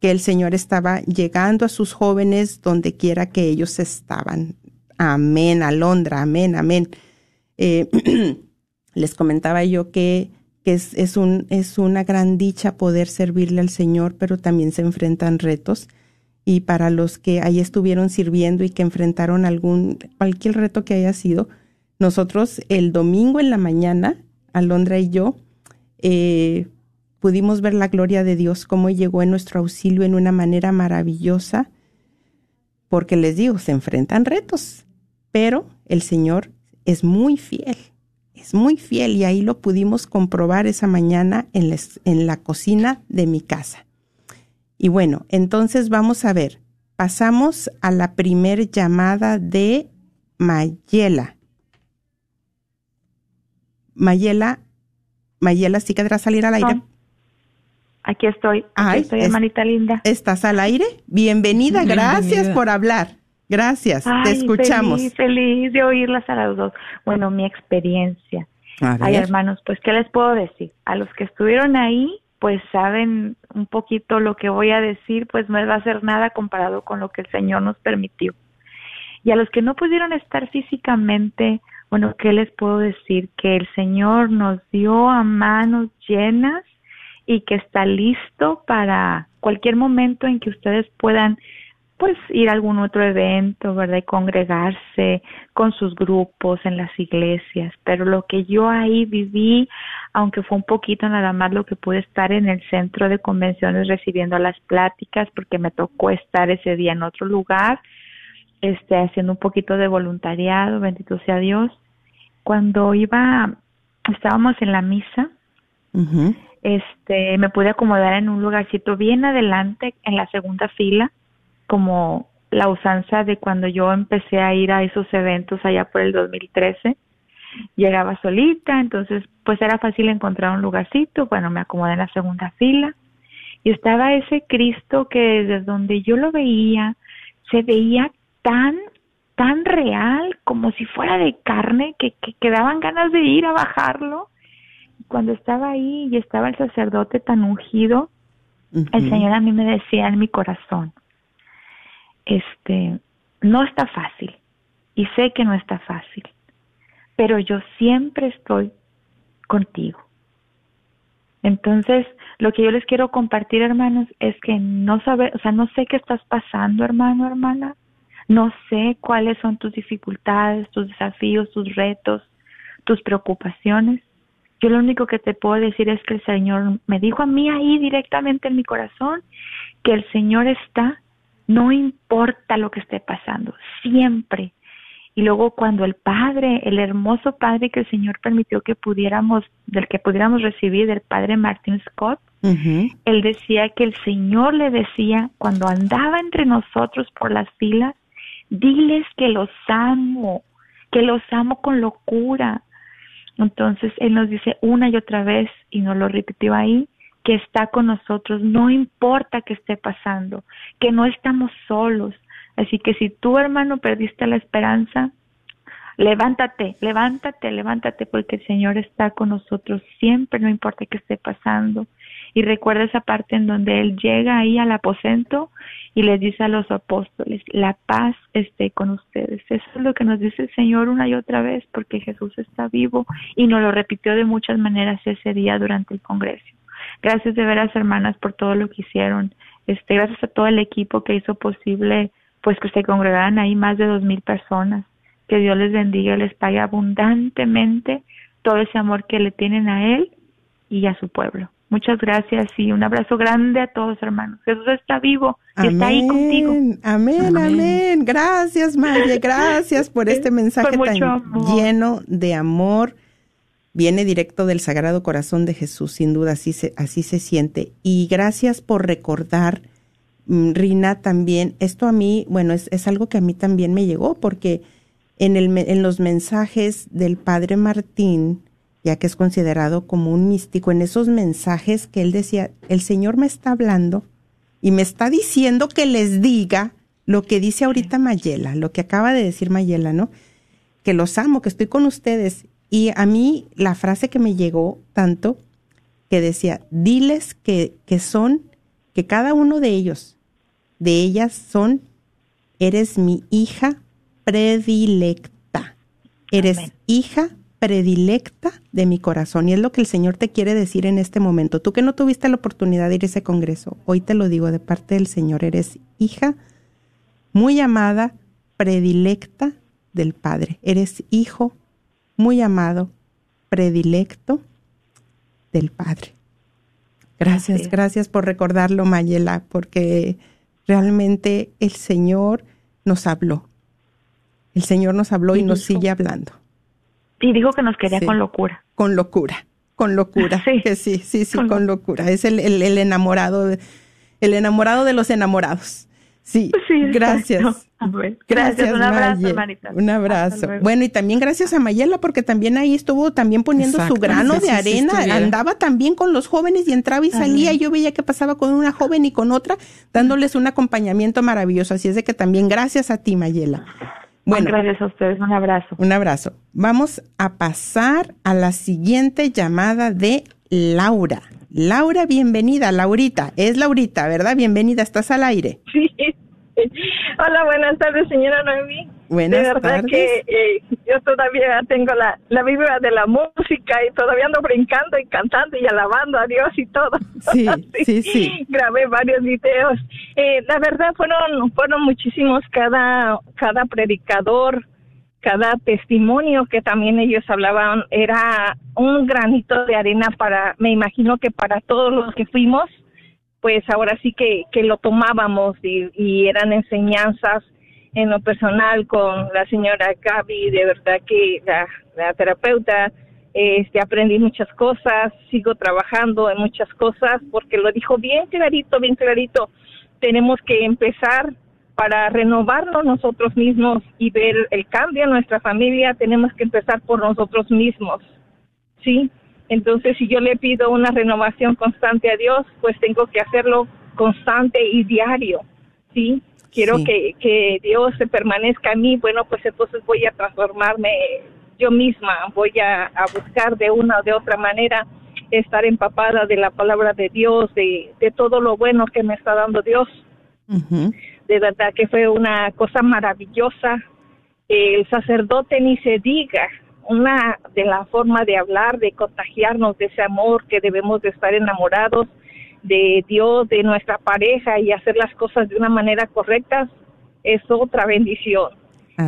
que el Señor estaba llegando a sus jóvenes donde quiera que ellos estaban. Amén, Alondra, amén, amén. Eh, [clears throat] les comentaba yo que, es, es, un, es una gran dicha poder servirle al Señor, pero también se enfrentan retos. Y para los que ahí estuvieron sirviendo y que enfrentaron algún, cualquier reto que haya sido, nosotros el domingo en la mañana, Alondra y yo, eh, pudimos ver la gloria de Dios, cómo llegó en nuestro auxilio en una manera maravillosa, porque les digo, se enfrentan retos, pero el Señor es muy fiel, es muy fiel y ahí lo pudimos comprobar esa mañana en la, en la cocina de mi casa. Y bueno, entonces vamos a ver, pasamos a la primer llamada de Mayela. Mayela, Mayela, ¿sí quedará salir al aire? No. Aquí estoy, aquí Ay, estoy, es- hermanita linda. ¿Estás al aire? Bienvenida, gracias Bienvenida. por hablar. Gracias, te escuchamos. Feliz, feliz de oírlas a las dos. Bueno, mi experiencia. Ay, hermanos, pues, ¿qué les puedo decir? A los que estuvieron ahí, pues saben un poquito lo que voy a decir, pues no va a ser nada comparado con lo que el Señor nos permitió. Y a los que no pudieron estar físicamente, bueno, ¿qué les puedo decir? Que el Señor nos dio a manos llenas y que está listo para cualquier momento en que ustedes puedan pues ir a algún otro evento, ¿verdad? Y congregarse con sus grupos en las iglesias. Pero lo que yo ahí viví, aunque fue un poquito nada más lo que pude estar en el centro de convenciones recibiendo las pláticas, porque me tocó estar ese día en otro lugar, este, haciendo un poquito de voluntariado, bendito sea Dios. Cuando iba, estábamos en la misa, este, me pude acomodar en un lugarcito bien adelante, en la segunda fila, como la usanza de cuando yo empecé a ir a esos eventos allá por el 2013. Llegaba solita, entonces pues era fácil encontrar un lugarcito. Bueno, me acomodé en la segunda fila y estaba ese Cristo que desde donde yo lo veía se veía tan tan real como si fuera de carne que, que, que daban ganas de ir a bajarlo cuando estaba ahí y estaba el sacerdote tan ungido, el Señor a mí me decía en mi corazón, este, no está fácil y sé que no está fácil, pero yo siempre estoy contigo. Entonces, lo que yo les quiero compartir, hermanos, es que no sabe, o sea, no sé qué estás pasando, hermano, hermana. No sé cuáles son tus dificultades, tus desafíos, tus retos, tus preocupaciones. Yo lo único que te puedo decir es que el Señor me dijo a mí ahí directamente en mi corazón que el Señor está, no importa lo que esté pasando, siempre. Y luego cuando el Padre, el hermoso Padre que el Señor permitió que pudiéramos, del que pudiéramos recibir, del Padre Martin Scott, él decía que el Señor le decía cuando andaba entre nosotros por las filas, diles que los amo, que los amo con locura. Entonces Él nos dice una y otra vez, y nos lo repitió ahí, que está con nosotros, no importa qué esté pasando, que no estamos solos. Así que si tú, hermano, perdiste la esperanza, levántate, levántate, levántate, porque el Señor está con nosotros siempre, no importa qué esté pasando. Y recuerda esa parte en donde Él llega ahí al aposento y les dice a los apóstoles, la paz esté con ustedes. Eso es lo que nos dice el Señor una y otra vez, porque Jesús está vivo y nos lo repitió de muchas maneras ese día durante el Congreso. Gracias de veras, hermanas, por todo lo que hicieron. Este, gracias a todo el equipo que hizo posible pues que se congregaran ahí más de dos mil personas. Que Dios les bendiga y les pague abundantemente todo ese amor que le tienen a Él y a su pueblo. Muchas gracias y un abrazo grande a todos, hermanos. Jesús está vivo y está ahí contigo. Amén, amén. Gracias, María. Gracias por este mensaje Por tan amor. lleno de amor. Viene directo del Sagrado Corazón de Jesús, sin duda, así se, así se siente. Y gracias por recordar, mm, Rina, también. Esto a mí, bueno, es, es algo que a mí también me llegó, porque en, el, me- en los mensajes del Padre Martín, ya que es considerado como un místico, en esos mensajes que él decía, el Señor me está hablando y me está diciendo que les diga lo que dice ahorita Mayela, lo que acaba de decir Mayela, ¿no? Que los amo, que estoy con ustedes. Y a mí la frase que me llegó tanto, que decía, diles que, que son, que cada uno de ellos, de ellas son, eres mi hija predilecta. Eres Amén. hija predilecta de mi corazón. Y es lo que el Señor te quiere decir en este momento. Tú que no tuviste la oportunidad de ir a ese congreso, hoy te lo digo de parte del Señor. Eres hija muy amada, predilecta del Padre. Eres hijo muy amado, predilecto del Padre. Gracias, gracias por recordarlo, Mayela, porque realmente el Señor nos habló. El Señor nos habló y, Y nos dijo- sigue hablando Y dijo que nos quería Sí. con locura. con locura, con locura, Sí. que sí, sí, sí, con, Con locura. Es el, el, el enamorado, el enamorado de los enamorados. Sí, Sí, gracias. exacto. Amén. Gracias, un abrazo, hermanita. Un abrazo. Bueno, y también gracias a Mayela, porque también ahí estuvo también poniendo su grano de arena. Andaba también con los jóvenes y entraba y salía. Y yo veía que pasaba con una joven y con otra, dándoles un acompañamiento maravilloso. Así es de que también gracias a ti, Mayela. Bueno, Gracias a ustedes, un abrazo. un abrazo. Vamos a pasar a la siguiente llamada de Laura. Laura, bienvenida. Laurita, es Laurita, ¿verdad? Bienvenida, estás al aire. Sí. Hola, buenas tardes, señora Noemí. Buenas de verdad tardes. que eh, yo todavía tengo la, la vibra de la música y todavía ando brincando y cantando y alabando a Dios y todo. [laughs] Sí, sí, sí. Grabé varios videos. Eh, la verdad fueron fueron muchísimos cada cada predicador, cada testimonio que también ellos hablaban era un granito de arena para, me imagino que para todos los que fuimos, pues ahora sí que, que lo tomábamos y, y eran enseñanzas en lo personal con la señora Gaby, de verdad que la, terapeuta, este, aprendí muchas cosas, sigo trabajando en muchas cosas, porque lo dijo bien clarito, bien clarito, tenemos que empezar para renovarnos nosotros mismos y ver el cambio en nuestra familia, tenemos que empezar por nosotros mismos, ¿sí? Entonces, si yo le pido una renovación constante a Dios, pues tengo que hacerlo constante y diario, ¿sí? Quiero Sí. que, que Dios se permanezca en mí, bueno, pues entonces voy a transformarme yo misma, voy a, a buscar de una o de otra manera estar empapada de la palabra de Dios, de, de todo lo bueno que me está dando Dios Ujú. de verdad que fue una cosa maravillosa. El sacerdote ni se diga, una de la forma de hablar, de contagiarnos de ese amor que debemos de estar enamorados de Dios, de nuestra pareja y hacer las cosas de una manera correcta, es otra bendición.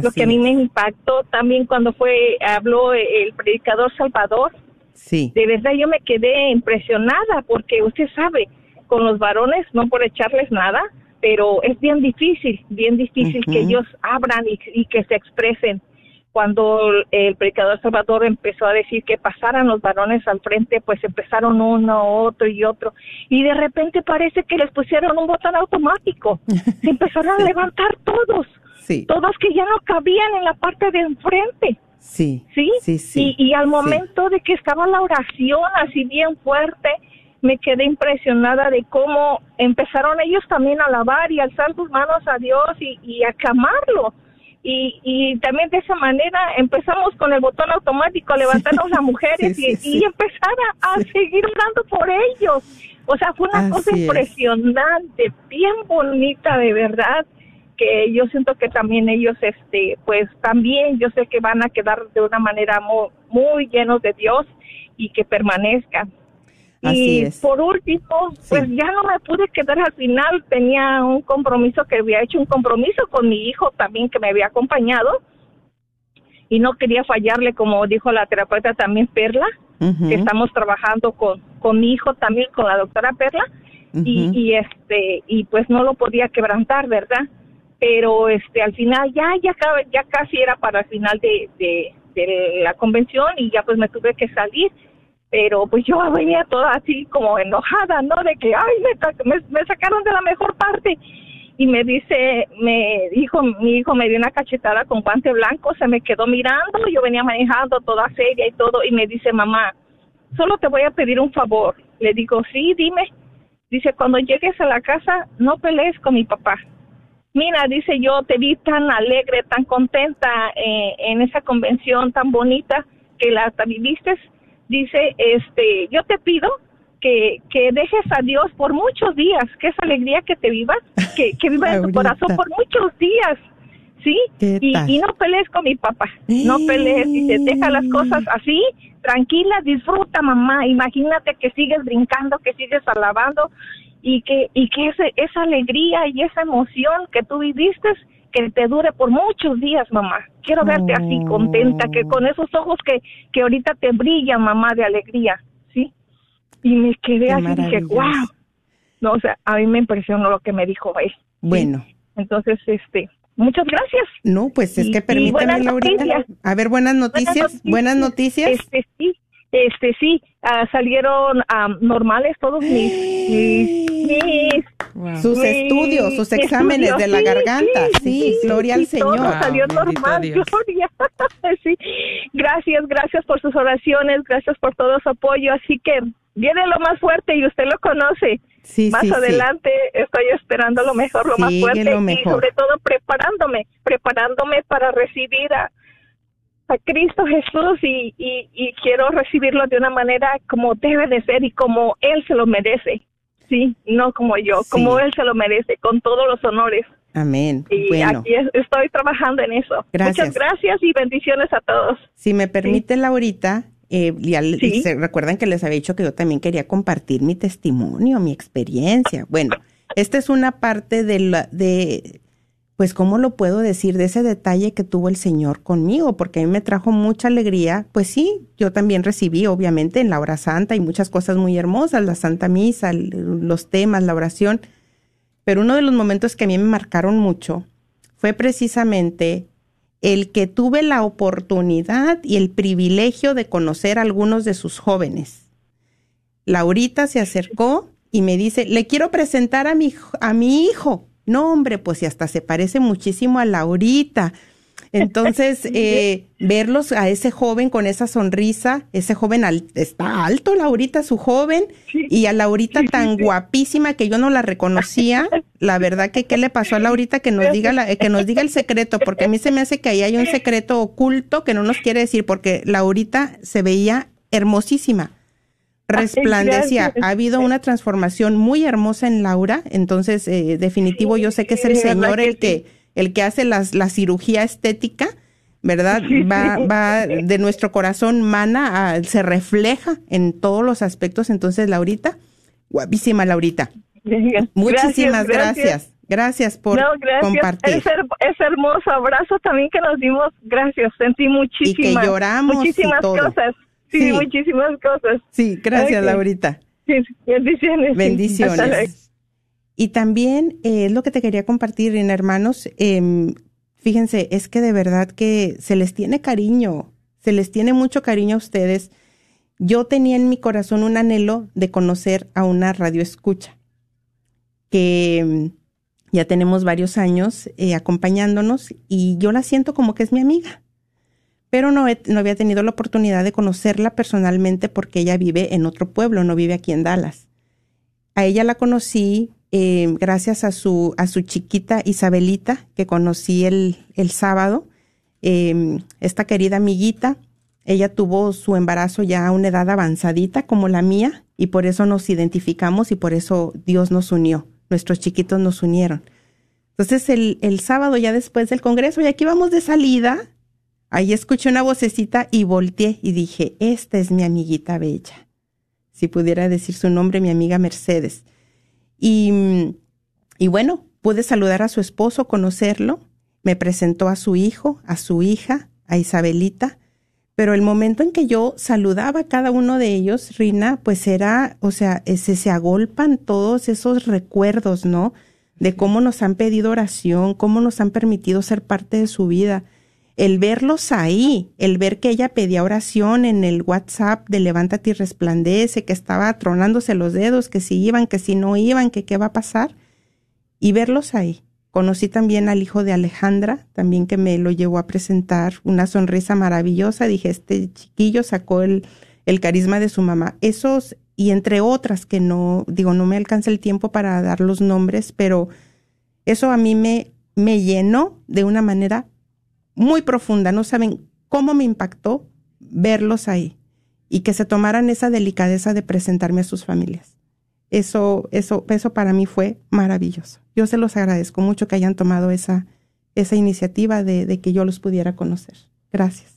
Lo que a mí me impactó también cuando fue habló el predicador Salvador, Sí, de verdad yo me quedé impresionada porque usted sabe, con los varones, no por echarles nada, pero es bien difícil, bien difícil que ellos abran y, y que se expresen. Cuando el predicador Salvador empezó a decir que pasaran los varones al frente, pues empezaron uno, otro y otro. Y de repente parece que les pusieron un botón automático. [laughs] Se empezaron a levantar todos, sí, todos que ya no cabían en la parte de enfrente. sí, ¿sí? sí, sí. Y, y al momento de que estaba la oración así bien fuerte, me quedé impresionada de cómo empezaron ellos también a alabar y alzar sus manos a Dios y, y a clamarlo. Y, y también de esa manera empezamos con el botón automático a levantarnos las mujeres Sí, sí, y, y empezar a, a seguir orando por ellos. O sea, fue una Así cosa es. impresionante, bien bonita de verdad que yo siento que también ellos, este, pues también yo sé que van a quedar de una manera muy, muy llenos de Dios y que permanezcan. Así y es. por último, pues ya no me pude quedar al final, tenía un compromiso que había hecho, un compromiso con mi hijo también que me había acompañado. Y no quería fallarle, como dijo la terapeuta también Perla, que estamos trabajando con, con mi hijo también, con la doctora Perla, y, y este, y pues no lo podía quebrantar, ¿verdad? Pero este, al final ya, ya, ya casi era para el final de, de, de la convención y ya pues me tuve que salir pero pues yo venía toda así como enojada, ¿no? De que, ay, me, me, sacaron de la mejor parte. Y me dice, me dijo, mi hijo me dio una cachetada con guante blanco, se me quedó mirando, yo venía manejando toda seria y todo, y me dice, mamá, solo te voy a pedir un favor. Le digo, sí, dime. Dice, cuando llegues a la casa, no pelees con mi papá. Mira, dice, yo te vi tan alegre, tan contenta eh, en esa convención tan bonita que la viviste dice, este, yo te pido que, que dejes a Dios por muchos días, que esa alegría que te vivas, que, que viva en tu corazón por muchos días, ¿sí? Y, y, no pelees con mi papá, no pelees, y te deja las cosas así, tranquila, disfruta mamá, imagínate que sigues brincando, que sigues alabando y que, y que ese, esa alegría y esa emoción que tú viviste, que te dure por muchos días, mamá. Quiero verte así contenta, que con esos ojos que, que ahorita te brillan, mamá, de alegría, ¿sí? Y me quedé así y dije, wow. No, o sea, a mí me impresionó lo que me dijo él. Bueno. Entonces, este, muchas gracias. No, pues es que permítame, Laurita. A ver, buenas noticias, buenas noticias. Este, sí, este sí, uh, salieron um, normales todos mis, mis, sus estudios, sus exámenes de la garganta, sí, gloria al Señor. Todo salió normal, gloria. [laughs] sí. Gracias, gracias por sus oraciones, gracias por todo su apoyo, así que viene lo más fuerte y usted lo conoce. Sí, más adelante estoy esperando lo mejor, lo más fuerte y sobre todo preparándome, preparándome para recibir a a Cristo Jesús y, y, quiero recibirlo de una manera como debe de ser y como Él se lo merece. Sí, no como yo, como Él se lo merece, con todos los honores. Amén. Y aquí estoy trabajando en eso. Muchas gracias y bendiciones a todos. Si me permite, Laurita, eh, se recuerdan que les había dicho que yo también quería compartir mi testimonio, mi experiencia. Bueno, esta es una parte de, la, de pues, ¿cómo lo puedo decir de ese detalle que tuvo el Señor conmigo? Porque a mí me trajo mucha alegría. Pues sí, yo también recibí, obviamente, en la hora santa y muchas cosas muy hermosas, la Santa Misa, los temas, la oración. Pero uno de los momentos que a mí me marcaron mucho fue precisamente el que tuve la oportunidad y el privilegio de conocer a algunos de sus jóvenes. Laurita se acercó y me dice, le quiero presentar a mi, a mi hijo. No, hombre, pues si hasta se parece muchísimo a Laurita. Entonces, [laughs] eh, verlos a ese joven con esa sonrisa, ese joven está alto, Laurita, su joven, y a Laurita tan guapísima que yo no la reconocía. La verdad que qué le pasó a Laurita que nos diga la, que nos diga el secreto, porque a mí se me hace que ahí hay un secreto oculto que no nos quiere decir, porque Laurita se veía hermosísima resplandecía. [laughs] Ha habido una transformación muy hermosa en Laura, entonces eh, definitivo yo sé que es el Señor el que el que hace las, la cirugía estética, ¿verdad? Va, va de nuestro corazón mana, se refleja en todos los aspectos. Entonces, Laurita, guapísima Laurita. Muchísimas gracias. Gracias, por compartir. Es, hermoso abrazo también que nos dimos. Gracias, sentí muchísimas, y que lloramos muchísimas cosas. Sí, muchísimas cosas. Sí, gracias, Laurita. bendiciones. Bendiciones. Y también es eh, lo que te quería compartir, en hermanos. Em, fíjense, es que de verdad que se les tiene cariño, se les tiene mucho cariño a ustedes. Yo tenía en mi corazón un anhelo de conocer a una radio escucha, que em, ya tenemos varios años eh, acompañándonos y yo la siento como que es mi amiga pero no, no había tenido la oportunidad de conocerla personalmente porque ella vive en otro pueblo, no vive aquí en Dallas. A ella la conocí eh, gracias a su, a su chiquita Isabelita, que conocí el, el sábado. Em, esta querida amiguita, ella tuvo su embarazo ya a una edad avanzadita como la mía y por eso nos identificamos y por eso Dios nos unió, nuestros chiquitos nos unieron. Entonces el, el sábado ya después del Congreso, y aquí vamos de salida, Ahí escuché una vocecita y volteé y dije, esta es mi amiguita bella. Si pudiera decir su nombre, mi amiga Mercedes. Y, y bueno, pude saludar a su esposo, conocerlo. Me presentó a su hijo, a su hija, a Isabelita. pero el momento en que yo saludaba a cada uno de ellos, Rina, pues era, o sea, se, se agolpan todos esos recuerdos, ¿no? De cómo nos han pedido oración, cómo nos han permitido ser parte de su vida. El verlos ahí, el ver que ella pedía oración en el WhatsApp de Levántate y resplandece, que estaba tronándose los dedos, que si iban, que si no iban, que qué va a pasar, y verlos ahí Conocí también al hijo de Alejandra, también que me lo llevó a presentar una sonrisa maravillosa. Dije, este chiquillo sacó el, carisma de su mamá. Esos, y entre otras que no, digo, no me alcanza el tiempo para dar los nombres, pero eso a mí me, me llenó de una manera muy profunda. No saben cómo me impactó verlos ahí y que se tomaran esa delicadeza de presentarme a sus familias. Eso, eso, eso para mí fue maravilloso. Yo se los agradezco mucho que hayan tomado esa, esa iniciativa de, de que yo los pudiera conocer. Gracias.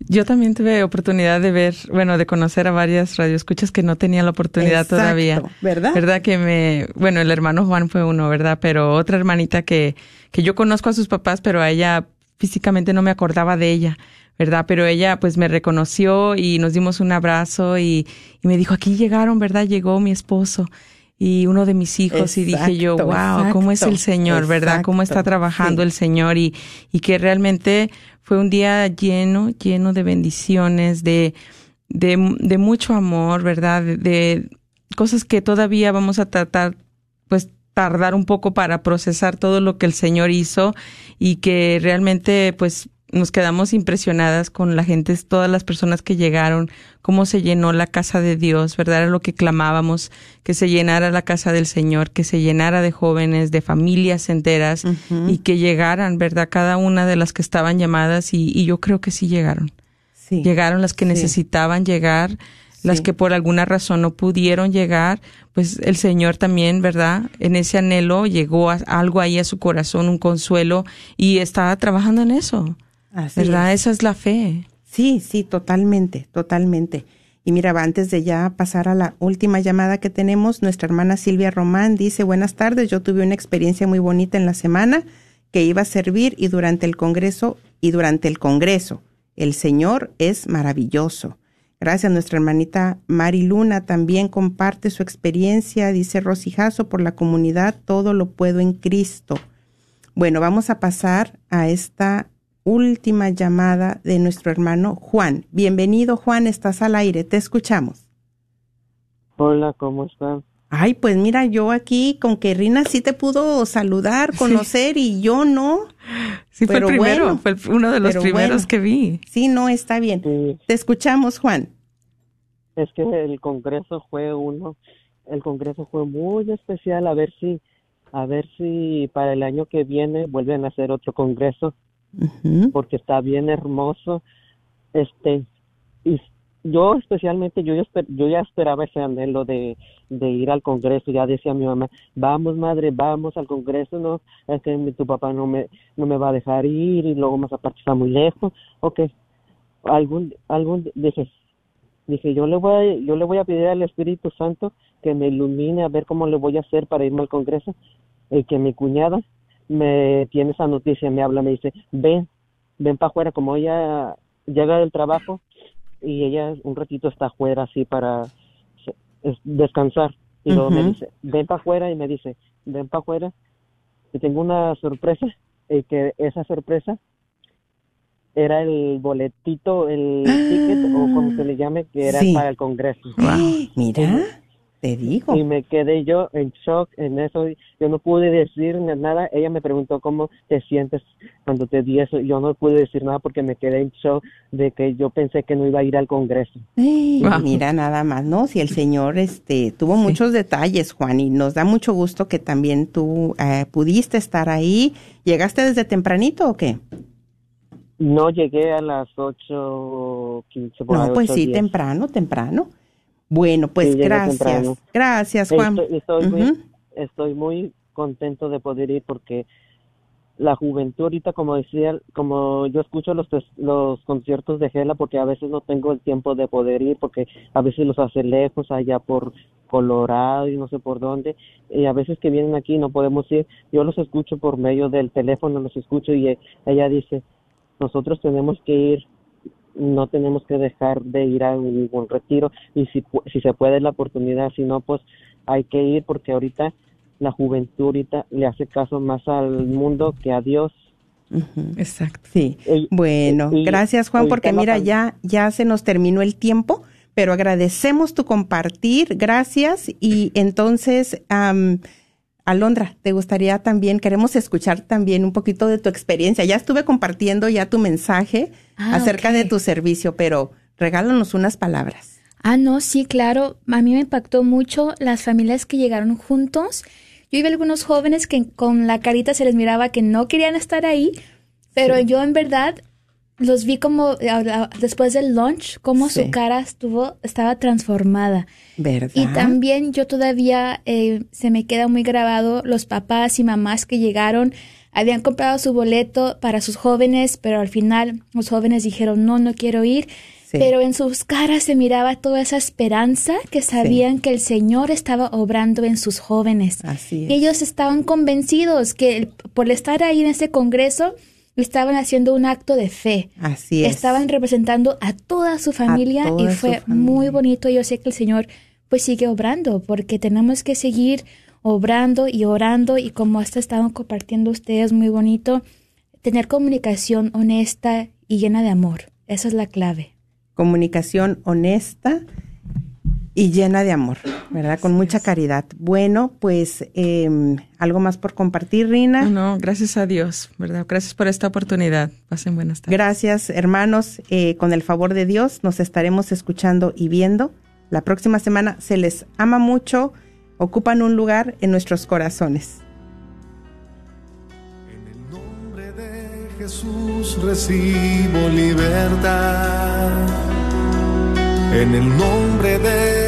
Yo también tuve oportunidad de ver, bueno, de conocer a varias radioescuchas que no tenía la oportunidad Exacto, todavía. ¿verdad? ¿Verdad? Que me, bueno, el hermano Juan fue uno, ¿verdad? Pero otra hermanita que, que yo conozco a sus papás, pero a ella físicamente no me acordaba de ella, ¿verdad? Pero ella pues me reconoció y nos dimos un abrazo y, y me dijo, aquí llegaron, ¿verdad? Llegó mi esposo y uno de mis hijos y dije yo, Exacto, wow, cómo es el exacto, Señor, ¿verdad? Cómo está trabajando sí. el Señor y, y que realmente fue un día lleno, lleno de bendiciones, de, de, de mucho amor, ¿verdad? De, de cosas que todavía vamos a tratar, pues tardar un poco para procesar todo lo que el Señor hizo y que realmente, pues, nos quedamos impresionadas con la gente, todas las personas que llegaron, cómo se llenó la casa de Dios, ¿verdad? Era lo que clamábamos, que se llenara la casa del Señor, que se llenara de jóvenes, de familias enteras y que llegaran, ¿verdad? Cada una de las que estaban llamadas y, y yo creo que sí llegaron. Sí. Llegaron las que Sí. necesitaban llegar, las Sí. que por alguna razón no pudieron llegar, pues el Señor también, ¿verdad? En ese anhelo llegó a, algo ahí a su corazón, un consuelo y estaba trabajando en eso. Así ¿Verdad? es. Esa es la fe. Sí, sí, totalmente, totalmente. Y mira, antes de ya pasar a la última llamada que tenemos, nuestra hermana Silvia Román dice, buenas tardes, yo tuve una experiencia muy bonita en la semana que iba a servir y durante el Congreso, y durante el Congreso, el Señor es maravilloso. Gracias, nuestra hermanita Mari Luna también comparte su experiencia, dice Rosijazo, por la comunidad, todo lo puedo en Cristo. Bueno, vamos a pasar a esta última llamada de nuestro hermano Juan. Bienvenido, Juan, estás al aire, te escuchamos. Hola, ¿cómo están? Ay, pues mira, yo aquí con que Rina sí te pudo saludar, conocer y yo no. Sí, fue el primero, bueno, fue el- uno de los pero primeros bueno. que vi. Sí, no, está bien. Sí, Te escuchamos, Juan. es que el Congreso fue uno, el Congreso fue muy especial, a ver si, a ver si para el año que viene vuelven a hacer otro Congreso, porque está bien hermoso, este, y yo especialmente, yo ya, yo ya esperaba ese anhelo de, de ir al Congreso, ya decía mi mamá, vamos madre, vamos al Congreso, no, es que tu papá no me, no me va a dejar ir, y luego más aparte está muy lejos, ok, algún, algún, dije, dije yo le voy a, yo le voy a pedir al Espíritu Santo que me ilumine a ver cómo le voy a hacer para irme al Congreso y que mi cuñada me tiene esa noticia me habla me dice ven ven para afuera como ella llega del trabajo y ella un ratito está afuera así para descansar y luego me dice ven para afuera y me dice ven para afuera y tengo una sorpresa y que esa sorpresa era el boletito, el ticket o como se le llame, que era Sí. para el Congreso. [gasps] Mira, te digo. Y me quedé yo en shock en eso. Yo no pude decir nada. Ella me preguntó cómo te sientes cuando te di eso. Yo no pude decir nada porque me quedé en shock de que yo pensé que no iba a ir al Congreso. Ay, Wow. Mira nada más, ¿no? Si el Señor este, tuvo muchos detalles, Juan, y nos da mucho gusto que también tú eh, pudiste estar ahí. ¿Llegaste desde tempranito o qué? No llegué a las ocho quince. por ahí, No, pues sí, 8:10. temprano, temprano. Bueno, pues Sí, gracias. Gracias, Juan. Estoy, estoy muy, estoy muy contento de poder ir porque la juventud ahorita, como decía, como yo escucho los, tes- los conciertos de Gela porque a veces no tengo el tiempo de poder ir porque a veces los hace lejos allá por Colorado y no sé por dónde y a veces que vienen aquí no podemos ir. Yo los escucho por medio del teléfono, los escucho y eh, ella dice, nosotros tenemos que ir no tenemos que dejar de ir a ningún retiro y si, si se puede la oportunidad, si no, pues hay que ir porque ahorita la juventud ahorita le hace caso más al mundo que a Dios. Exacto. Sí. Bueno, y gracias Juan, porque mira, ya, ya se nos terminó el tiempo, pero agradecemos tu compartir, gracias. Y entonces, am, Alondra, te gustaría también, queremos escuchar también un poquito de tu experiencia. Ya estuve compartiendo ya tu mensaje Ah, acerca de tu servicio, pero regálanos unas palabras. Ah, no, sí, claro. A mí me impactó mucho las familias que llegaron juntos. Yo vi algunos jóvenes que con la carita se les miraba que no querían estar ahí, pero yo en verdad los vi como después del lunch, como Sí. su cara estuvo, estaba transformada. ¿Verdad? Y también yo todavía eh, se me queda muy grabado los papás y mamás que llegaron, habían comprado su boleto para sus jóvenes, pero al final los jóvenes dijeron, no, no quiero ir. Sí. Pero en sus caras se miraba toda esa esperanza que sabían que el Señor estaba obrando en sus jóvenes. Así es. Y ellos estaban convencidos que por estar ahí en ese congreso estaban haciendo un acto de fe. Así es. Estaban representando a toda su familia y toda fue familia. muy bonito. Yo sé que el Señor pues sigue obrando porque tenemos que seguir obrando y orando y como hasta estaban compartiendo ustedes muy bonito, tener comunicación honesta y llena de amor. Esa es la clave. comunicación honesta y llena de amor, ¿verdad? Con mucha caridad. Bueno, pues eh, algo más por compartir, Rina. No, no, gracias a Dios, ¿verdad? Gracias por esta oportunidad. Pasen buenas tardes. Gracias, hermanos. Eh, con el favor de Dios, nos estaremos escuchando y viendo. La próxima semana se les ama mucho, ocupan un lugar en nuestros corazones. En el nombre de Jesús recibo libertad. En el nombre de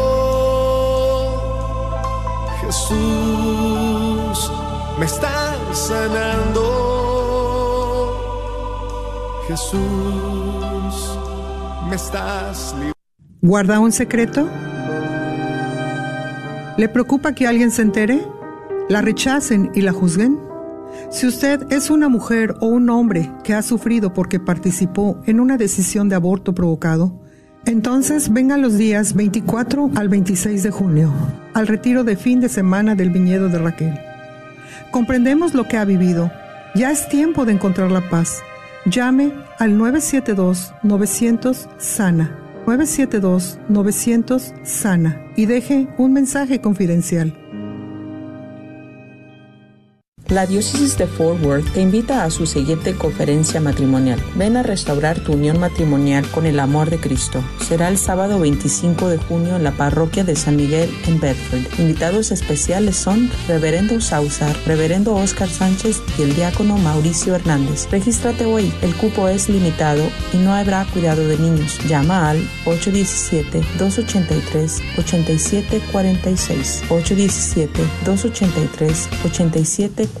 Jesús, me estás sanando. Jesús, me estás. ¿Guarda un secreto? ¿Le preocupa que alguien se entere? ¿La rechacen y la juzguen? Si usted es una mujer o un hombre que ha sufrido porque participó en una decisión de aborto provocado, entonces venga los días 24 al 26 de junio, al retiro de fin de semana del viñedo de Raquel. Comprendemos lo que ha vivido. Ya es tiempo de encontrar la paz. Llame al 972-900-SANA. 972-900-SANA y deje un mensaje confidencial. La Diócesis de Fort Worth te invita a su siguiente conferencia matrimonial. Ven a restaurar tu unión matrimonial con el amor de Cristo. Será el sábado 25 de junio en la parroquia de San Miguel en Bedford. Invitados especiales son Reverendo Sauzar, Reverendo Oscar Sánchez y el diácono Mauricio Hernández. Regístrate hoy, el cupo es limitado y no habrá cuidado de niños. Llama al 817-283-8746. 817-283-8746.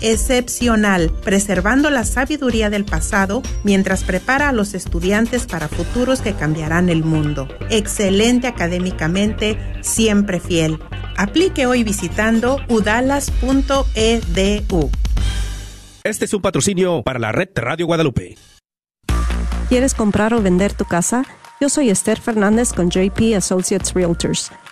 excepcional, preservando la sabiduría del pasado mientras prepara a los estudiantes para futuros que cambiarán el mundo. Excelente académicamente, siempre fiel. Aplique hoy visitando udalas.edu. Este es un patrocinio para la red Radio Guadalupe. ¿Quieres comprar o vender tu casa? Yo soy Esther Fernández con JP Associates Realtors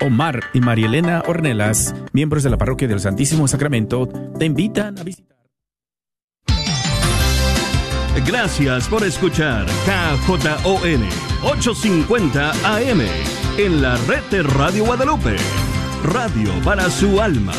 Omar y María Elena Ornelas, miembros de la Parroquia del Santísimo Sacramento, te invitan a visitar. Gracias por escuchar KJON 850 AM en la red de Radio Guadalupe. Radio para su alma.